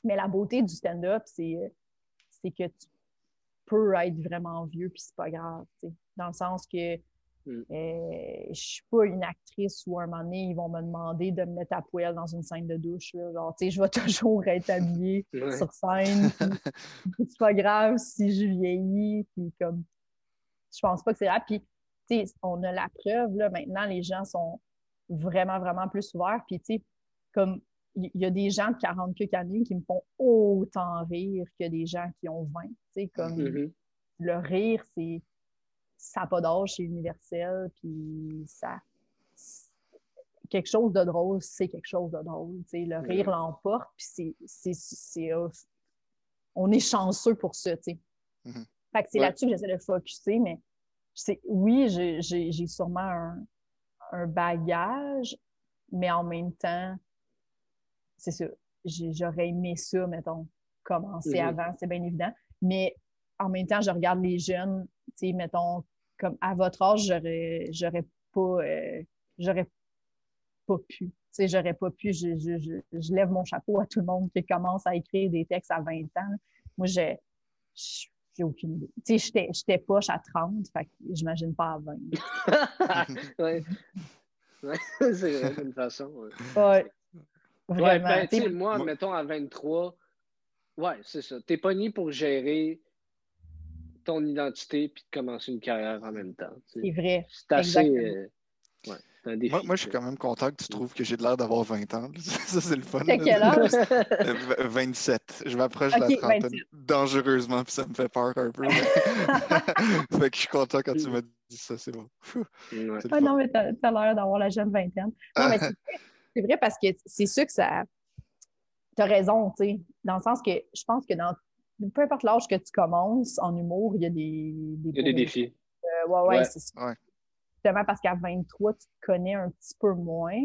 Mais la beauté du stand-up, c'est que tu peux être vraiment vieux, puis c'est pas grave. Dans le sens que Mm. Euh, je suis pas une actrice où un moment donné, ils vont me demander de me mettre à poil dans une scène de douche. Genre, je vais toujours être habillée sur scène. c'est pas grave si je vieillis. Puis comme, je pense pas que c'est grave. Puis, on a la preuve, là, maintenant, les gens sont vraiment, vraiment plus ouverts. Puis, tu sais, comme, il y, a des gens de 40 quelques années qui me font autant rire que des gens qui ont 20. Sais, comme, mm-hmm. le rire, c'est ça n'a pas d'âge, c'est universel, puis ça. Quelque chose de drôle, c'est quelque chose de drôle. Le rire l'emporte, puis c'est. Euh, on est chanceux pour ça, tu sais. Mm-hmm. Fait que c'est là-dessus que j'essaie de focuser, mais oui, j'ai sûrement un, bagage, mais en même temps, c'est ça. J'aurais aimé ça, mettons, commencer mm-hmm. avant, c'est bien évident. Mais en même temps, je regarde les jeunes, tu sais, mettons, comme à votre âge, j'aurais, j'aurais pas, euh, j'aurais pas pu. Tu sais, j'aurais pas pu. Je, je, je, lève mon chapeau à tout le monde qui commence à écrire des textes à 20 ans. Moi, j'ai, j'ai aucune idée. Tu sais, j'étais, j'étais poche à 30, fait que j'imagine pas à 20. oui. Ouais, c'est vrai, d'une façon. Ouais. Vraiment. Ouais, ben, moi, mettons à 23, ouais, c'est ça. T'es pas ni pour gérer ton identité puis de commencer une carrière en même temps. C'est vrai. C'est assez. Euh, ouais, un défi, moi, moi, je suis quand même content que tu trouves que j'ai de l'air d'avoir 20 ans. Ça, c'est le fun. T'as quel âge? 27. Euh, je m'approche de la trentaine dangereusement, puis ça me fait peur un peu. fait que je suis content quand tu m'as dit ça, c'est bon. Ah, non, mais t'as as, l'air d'avoir la jeune vingtaine. Non, mais c'est vrai, parce que c'est sûr que ça. T'as raison, tu sais, dans le sens que je pense que dans peu importe l'âge que tu commences en humour, il y a des, des, il y a des défis. Euh, ouais, ouais, c'est ça. Justement parce qu'à 23, tu te connais un petit peu moins.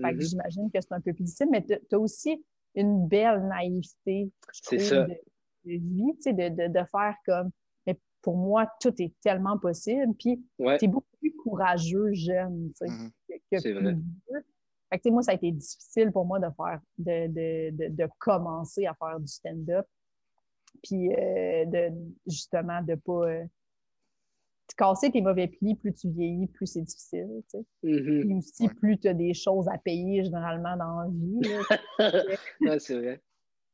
Fait que mm-hmm. j'imagine que c'est un peu plus difficile, mais tu as aussi une belle naïveté, je trouve, De, vie, tu sais, de, de, de, faire comme. Mais pour moi, tout est tellement possible. Puis, tu es beaucoup plus courageux jeune, tu sais, mm-hmm. que, que plus vieux. Fait que, moi, ça a été difficile pour moi de faire, de, de, de commencer à faire du stand-up puis euh, de justement de pas euh, casser tes mauvais plis, plus tu vieillis, plus c'est difficile. Tu sais. Mm-hmm. aussi, plus tu as des choses à payer généralement dans la vie. ouais, c'est vrai.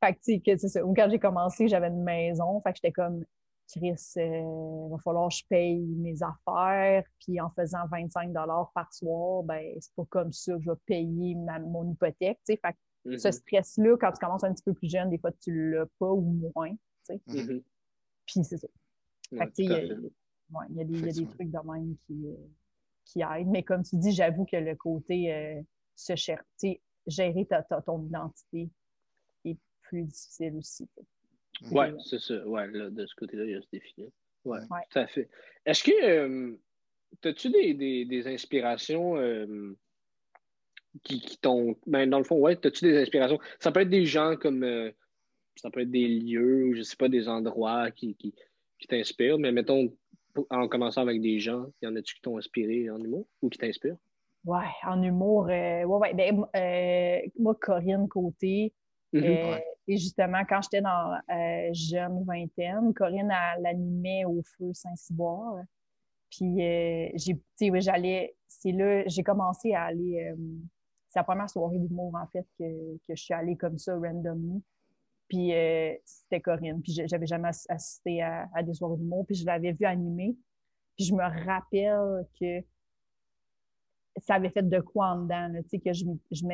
Fait que, c'est ça. Ou quand j'ai commencé, j'avais une maison. Fait que j'étais comme, Chris, euh, il va falloir que je paye mes affaires. Puis en faisant 25 par soir, ben, c'est pas comme ça que je vais payer mon hypothèque. Tu sais. Fait que ce mm-hmm. stress-là, quand tu commences un petit peu plus jeune, des fois, tu l'as pas ou moins. Mm-hmm. Puis c'est ça. il y, a des trucs de même qui, euh, qui aident. Mais comme tu dis, j'avoue que le côté euh, se chercher, gérer ta, ton identité est plus difficile aussi. Oui, c'est ça. Ouais, de ce côté-là, il y a ce défi. Oui, ouais. tout à fait. Est-ce que euh, as-tu des, des, des, inspirations qui, qui t'ont. Ben, dans le fond, ouais, as-tu des inspirations? Ça peut être des gens comme ça peut être des lieux ou je sais pas, des endroits qui, qui, t'inspirent, mais mettons, en commençant avec des gens, y en a-tu qui t'ont inspiré en humour ou qui t'inspirent? Ouais, en humour, euh, ouais, ouais. Ben, euh, moi, Corinne Côté, euh, et justement, quand j'étais dans jeune vingtaine, Corinne, elle animait au feu Saint-Cyboire. Puis, j'ai, j'allais, c'est là, j'ai commencé à aller, c'est la première soirée d'humour, en fait, que, que je suis allée comme ça, randomly. Puis euh, c'était Corinne. Puis j'avais jamais assisté à, des soirées d'humour. Puis je l'avais vu animer. Puis je me rappelle que ça avait fait de quoi en dedans. Sais, que je, je,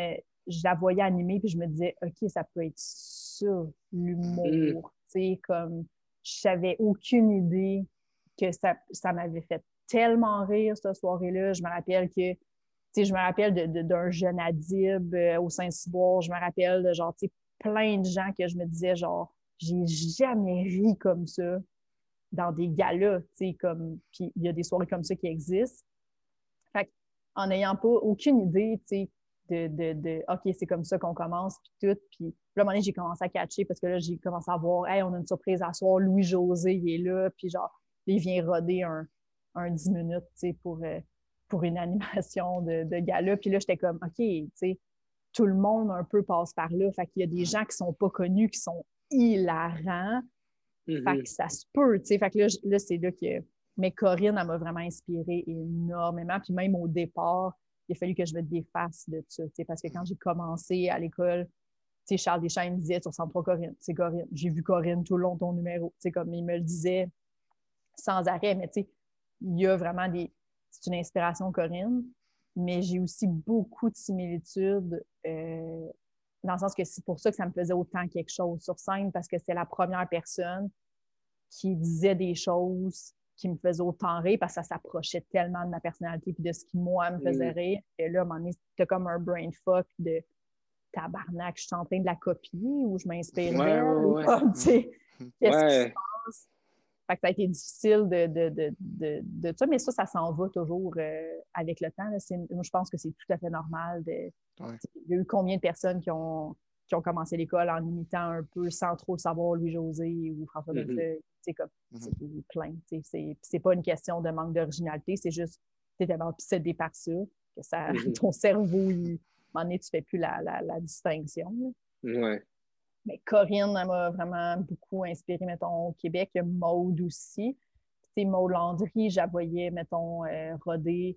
je la voyais animer. Puis je me disais, OK, ça peut être ça, l'humour. Mm. Comme je savais aucune idée que ça, ça m'avait fait tellement rire cette soirée-là. Je me rappelle que tu sais, je me rappelle d'un jeune Adib euh, au Saint-Cyboire. Je me rappelle de genre, tu sais, plein de gens que je me disais, genre, j'ai jamais ri comme ça dans des galas, tu sais, comme, puis il y a des soirées comme ça qui existent. Fait en n'ayant pas aucune idée, tu sais, de, de, de OK, c'est comme ça qu'on commence, puis tout. Puis là, à un moment donné, j'ai commencé à catcher parce que là, j'ai commencé à voir, hey, on a une surprise à soir, Louis-José, il est là, puis genre, il vient roder un, un 10 minutes, tu sais, pour, euh, pour une animation de, de gala. Puis là, j'étais comme, OK, tu sais, tout le monde un peu passe par là. Fait qu'il y a des gens qui sont pas connus, qui sont hilarants. Fait Mhm. que ça se peut, tu sais. Fait que là, là, c'est là que... Mais Corinne, elle m'a vraiment inspirée énormément. Puis même au départ, il a fallu que je me défasse de ça, parce que quand j'ai commencé à l'école, Charles Deschamps me disait, tu ressembles pas Corinne, c'est Corinne. J'ai vu Corinne tout le long de ton numéro. Tu sais, comme il me le disait sans arrêt, mais il y a vraiment des... C'est une inspiration, Corinne, mais j'ai aussi beaucoup de similitudes euh, dans le sens que c'est pour ça que ça me faisait autant quelque chose sur scène, parce que c'est la première personne qui disait des choses qui me faisaient autant rire, parce que ça s'approchait tellement de ma personnalité puis de ce qui, moi, me faisait Mm. rire. Et là, à un moment donné, c'était comme un brain fuck de tabarnak, je suis en train de la copier ou je m'inspire Ouais, ouais, ou qu'est-ce qui se passe? Fait que ça a été difficile de, de, de, de, de ça, mais ça, ça s'en va toujours euh, avec le temps. là. Moi, je pense que c'est tout à fait normal. De. Il y a eu combien de personnes qui ont, qui ont commencé l'école en imitant un peu sans trop savoir Louis-José ou François. Bellefeuille? C'est comme, c'est plein. C'est pas une question de manque d'originalité, c'est juste tu tellement obsédé par ça que ça, Mhm. ton cerveau, il, à un moment donné, tu fais plus la, la, la distinction. Ouais. Mais Corinne, elle m'a vraiment beaucoup inspirée, mettons, au Québec. Il y a Maude aussi. Tu sais, Maude Landry, je la voyais, mettons, euh, roder.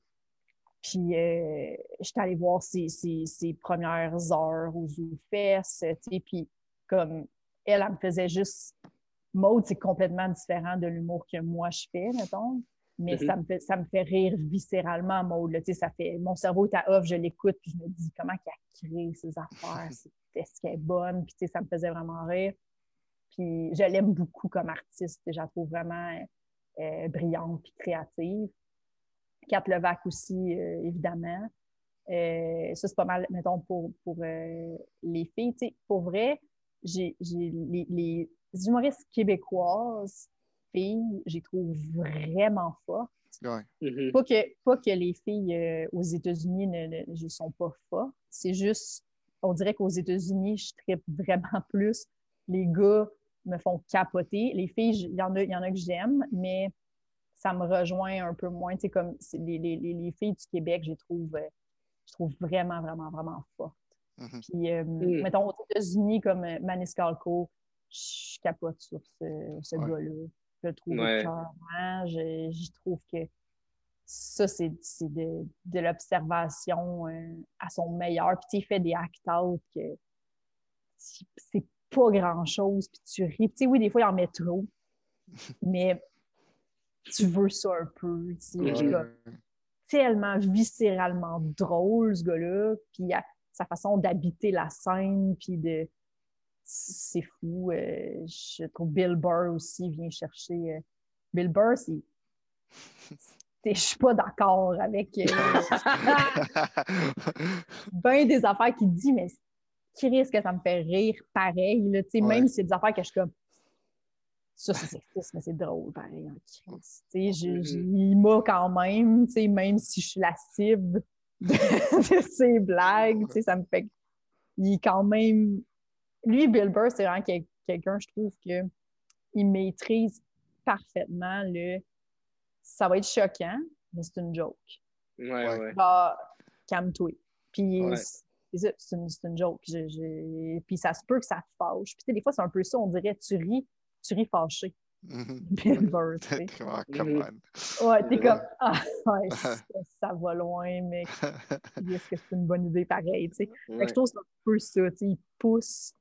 Puis, euh, j'étais allée voir ses, ses, ses premières heures aux ZooFest, tu sais, puis comme elle, elle me faisait juste... Maude, c'est complètement différent de l'humour que moi, je fais, mettons. Mais Mhm. ça, me fait, ça me fait rire viscéralement, Maude. là. Tu sais, ça fait... Mon cerveau est à off, je l'écoute, puis je me dis comment qu'elle crée ces affaires. Est-ce qu'elle est bonne? Puis, tu sais, ça me faisait vraiment rire. Puis, je l'aime beaucoup comme artiste. Je la trouve vraiment euh, brillante puis créative. Kat Levac aussi, euh, évidemment. Euh, ça, c'est pas mal, mettons, pour, pour euh, les filles. Tu sais, pour vrai, j'ai j'ai les, les humoristes québécoises, filles, j'ai trouve vraiment fortes. Ouais. Mhm. Pas que, pas que les filles euh, aux États-Unis ne, ne, ne sont pas fortes. C'est juste, on dirait qu'aux États-Unis, je tripe vraiment plus. Les gars me font capoter. Les filles, il y, en a- il y en a que j'aime, mais ça me rejoint un peu moins. Tu sais, comme les, les, les, les filles du Québec, je les trouve, euh, je trouve vraiment, vraiment, vraiment fortes. Mhm. Puis, euh, Mm. mettons, aux États-Unis, comme euh, Maniscalco, je capote sur ce, ce Ouais. gars-là. Je le trouve Ouais. écœurant. Je, je trouve que ça, c'est c'est de, de l'observation euh, à son meilleur. Puis, il fait des act-out que c'est- pas grand-chose. Puis, tu ris. Puis, tu sais, oui, des fois, il en met trop. mais tu veux ça un peu. tellement viscéralement drôle, ce gars-là. Puis sa façon d'habiter la scène, puis de. C'est fou. euh, je trouve Bill Burr aussi vient chercher. euh, Bill Burr, c'est. Je suis pas d'accord avec euh, ben des affaires qu'il dit, mais qui risque que ça me fait rire pareil. Là, Ouais. Même si c'est des affaires que je suis comme. Ça, c'est sexiste, mais c'est drôle, pareil, en crise. Il m'a quand même, même si je suis la cible de, de ses blagues, ça me fait... Il est quand même... Lui, Bill Burr, c'est vraiment quel- quelqu'un, je trouve, que il maîtrise parfaitement le... Ça va être choquant, mais c'est une joke. Ouais, Ouais. calme-toi. Puis Ouais. c'est ça, c'est une, c'est une joke. Je- je- Puis ça se peut que ça te fâche. Puis tu sais, des fois, c'est un peu ça, on dirait, tu ris, tu ris fâché. On. Ouais, t'es comme, ah, ouais, ça, va loin, mais est-ce que c'est une bonne idée pareil, tu sais? Fait que Ouais. je trouve que c'est un peu ça, tu sais, il pousse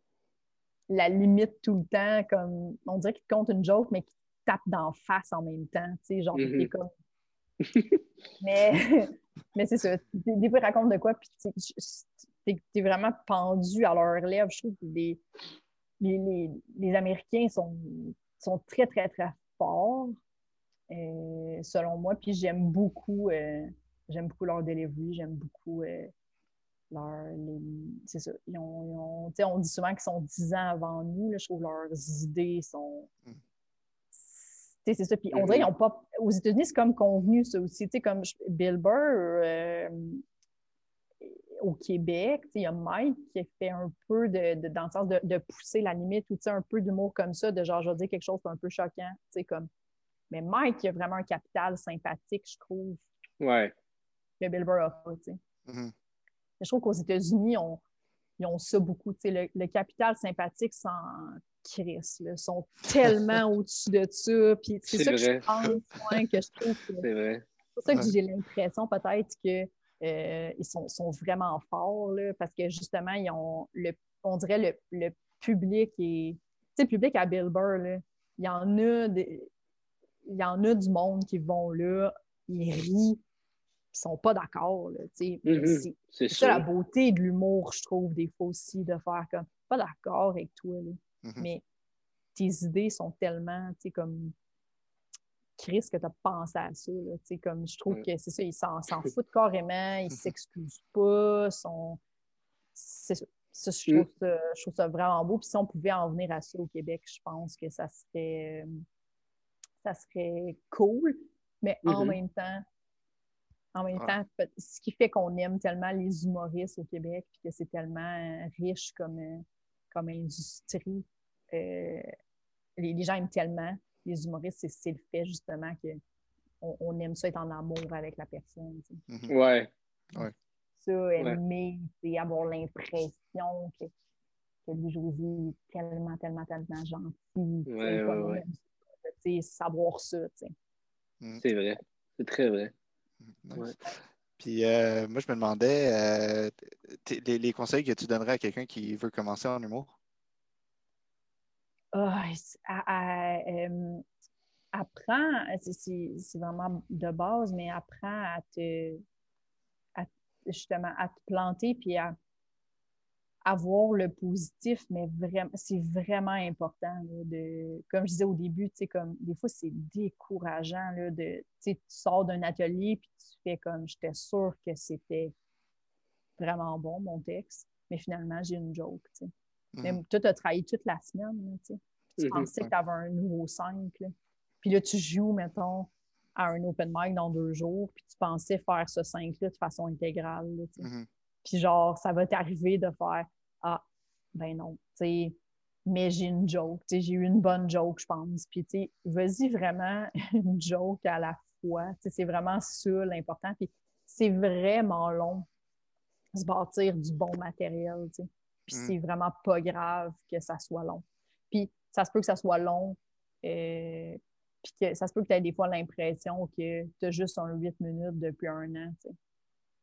la limite tout le temps, comme, on dirait qu'il te compte une joke, mais qu'il te tape d'en face en même temps, tu sais, genre, Mhm. t'es comme... mais mais c'est ça, des, fois, ils racontent de quoi, puis t'es vraiment pendu à leur lèvres. Je trouve que les, les, les Américains sont, sont très, très, très forts, euh, selon moi, puis j'aime beaucoup, euh, j'aime beaucoup leur delivery, j'aime beaucoup euh, leur... C'est ça, ils ont, ils ont- tu sais, on dit souvent qu'ils sont 10 ans avant nous, là, je trouve leurs idées sont... Mm. Tu sais, c'est ça. Puis on dirait qu'ils ont pas. Aux États-Unis, c'est comme convenu, ça aussi. Tu sais, comme Bill Burr, au Québec, tu sais, il y a Mike qui a fait un peu de, de- dans le sens de, de pousser la limite ou tu sais, un peu d'humour comme ça, de genre, je vais dire quelque chose d'un peu choquant. Tu sais, comme. Mais Mike, il a vraiment un capital sympathique, je trouve, Ouais. que Bill Burr a pas, tu sais. Mhm. Je trouve qu'aux États-Unis, on, ils ont ça beaucoup. Le, le capital sympathique sans Chris, là, sont tellement au-dessus de ça. Puis c'est ça que je pense, que je trouve que. C'est vrai. C'est pour ça que j'ai l'impression peut-être que euh, ils sont, sont, vraiment forts là, parce que justement, ils ont le, on dirait le, le public et tu sais, le public à Bill Burr, là, il y en a des, il y en a du monde qui vont là, ils rient, ils sont pas d'accord. Mm-hmm. C'est ça la beauté de l'humour, je trouve, des fois aussi, de faire comme pas d'accord avec toi. Là. Mm-hmm. Mais tes idées sont tellement, comme Chris, que tu as pensé à ça. Là, comme, je trouve que c'est ça, ils s'en, foutent carrément, ils s'excusent pas, sont... c'est ça. je, mm. trouve ça, je, trouve ça, vraiment beau. Puis si on pouvait en venir à ça au Québec, je pense que ça serait, ça serait cool. Mais en mm-hmm. même temps, en même temps, ce qui fait qu'on aime tellement les humoristes au Québec, puis que c'est tellement riche comme, comme industrie, euh, les, gens aiment tellement les humoristes, c'est le fait justement qu'on on aime ça être en amour avec la personne. Mm-hmm. Ouais. Ça, aimer, et avoir l'impression que, que Louis-José est tellement, tellement, tellement gentil. Ouais, ouais, ouais. Savoir ça. Mm. C'est vrai. C'est très vrai. Mm, Puis euh, moi, je me demandais, euh, les, les, conseils que tu donnerais à quelqu'un qui veut commencer en humour? Oh, apprends, c'est vraiment de base, mais apprends à te, justement, à te planter puis à, avoir le positif, mais vraiment, c'est vraiment important. de, comme je disais au début, comme des fois, c'est décourageant là, de, tu sors d'un atelier puis tu fais comme, j'étais sûre que c'était vraiment bon, mon texte, mais finalement, j'ai une joke. Mm toi, tu as travaillé toute la semaine, tu mm-hmm. pensais que tu avais un nouveau 5. Puis là, tu joues, mettons, à un open mic dans deux jours, puis tu pensais faire ce 5-là de façon intégrale. Mm-hmm. Puis genre, ça va t'arriver de faire Ah, ben non, tu sais, mais j'ai une joke, tu sais, j'ai eu une bonne joke, je pense. Puis tu sais, vas-y vraiment une joke à la fois. Tu sais, c'est vraiment ça l'important. Puis c'est vraiment long se bâtir du bon matériel, tu sais. Puis mm. c'est vraiment pas grave que ça soit long. Puis ça se peut que ça soit long, euh, puis que ça se peut que tu aies des fois l'impression que tu as juste un 8 minutes depuis un an.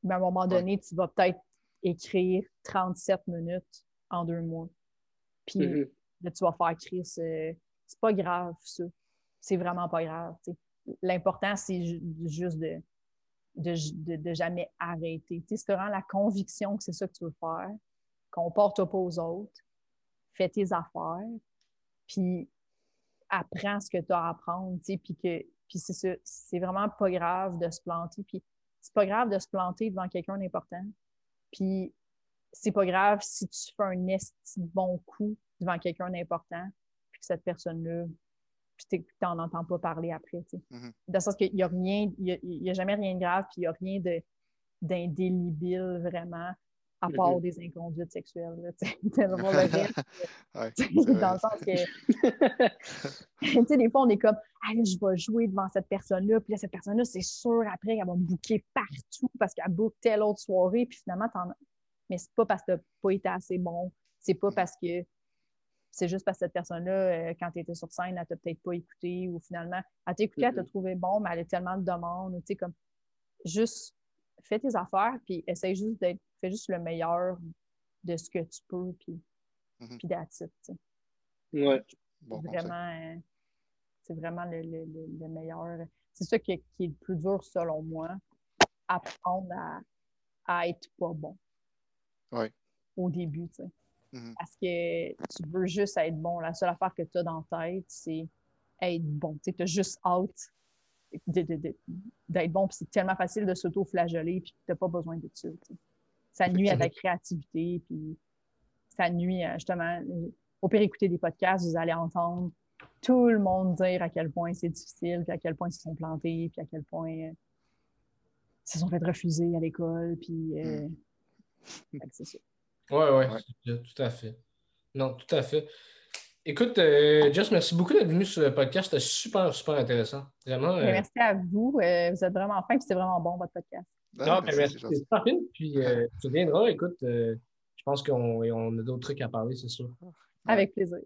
Mais à un moment donné, tu vas peut-être écrire 37 minutes en deux mois. Puis mm-hmm. là, tu vas faire Chris. c'est pas grave, ça. C'est vraiment pas grave. L'important, c'est juste de de, jamais arrêter. Tu sais, si tu as la conviction que c'est ça que tu veux faire, comporte pas aux autres, fais tes affaires, puis apprends ce que tu as à apprendre, tu sais, puis que puis c'est c'est vraiment pas grave de se planter, puis c'est pas grave de se planter devant quelqu'un d'important, puis c'est pas grave si tu fais un esti bon coup devant quelqu'un d'important, puis que cette personne-là, puis tu n'en entends pas parler après, tu sais. Mm-hmm. Le sens qu'il n'y a rien, il n'y a, jamais rien de grave, puis il n'y a rien d'indélébile vraiment à part des inconduites sexuelles. dans le sens que, tu sais, des fois, on est comme, ah, je vais jouer devant cette personne-là, puis là, cette personne-là, c'est sûr, après, elle va me bouquer partout parce qu'elle boucle telle autre soirée, puis finalement, mais c'est pas parce que tu n'as pas été assez bon, c'est pas parce que c'est juste parce que cette personne-là, euh, quand tu étais sur scène, elle t'a peut-être pas écouté, ou finalement, elle t'a écouté, elle t'a trouvé bon, mais elle a tellement de demandes, tu sais, comme, juste fais tes affaires, puis essaye juste d'être, fais juste le meilleur de ce que tu peux, puis, mm puis Ouais. vraiment, euh, c'est vraiment le, le, meilleur. C'est ça qui est, qui est, le plus dur selon moi, apprendre à, à être pas bon. Ouais. Au début, tu sais. Mm-hmm. Parce que tu veux juste être bon. La seule affaire que tu as dans la tête, c'est être bon. Tu as juste hâte d'être bon. Puis c'est tellement facile de s'auto-flageller, puis tu n'as pas besoin de ça. Ça nuit à ta créativité, puis ça nuit à, justement. Au pire, écouter des podcasts, vous allez entendre tout le monde dire à quel point c'est difficile, puis à quel point ils se sont plantés, puis à quel point euh, ils se sont fait refuser à l'école, puis euh, hmm. c'est ça. Oui, oui, ouais. tout à fait. Non, tout à fait. Écoute, euh, Jess, merci beaucoup d'être venu sur le podcast. C'était super, super intéressant. Vraiment. Euh, merci à vous. Euh, vous êtes vraiment fin, et c'est vraiment bon, votre podcast. Ah, ben, merci. C'est Puis euh, tu viendras. Écoute, je pense qu'on a d'autres trucs à parler, c'est sûr. Avec plaisir.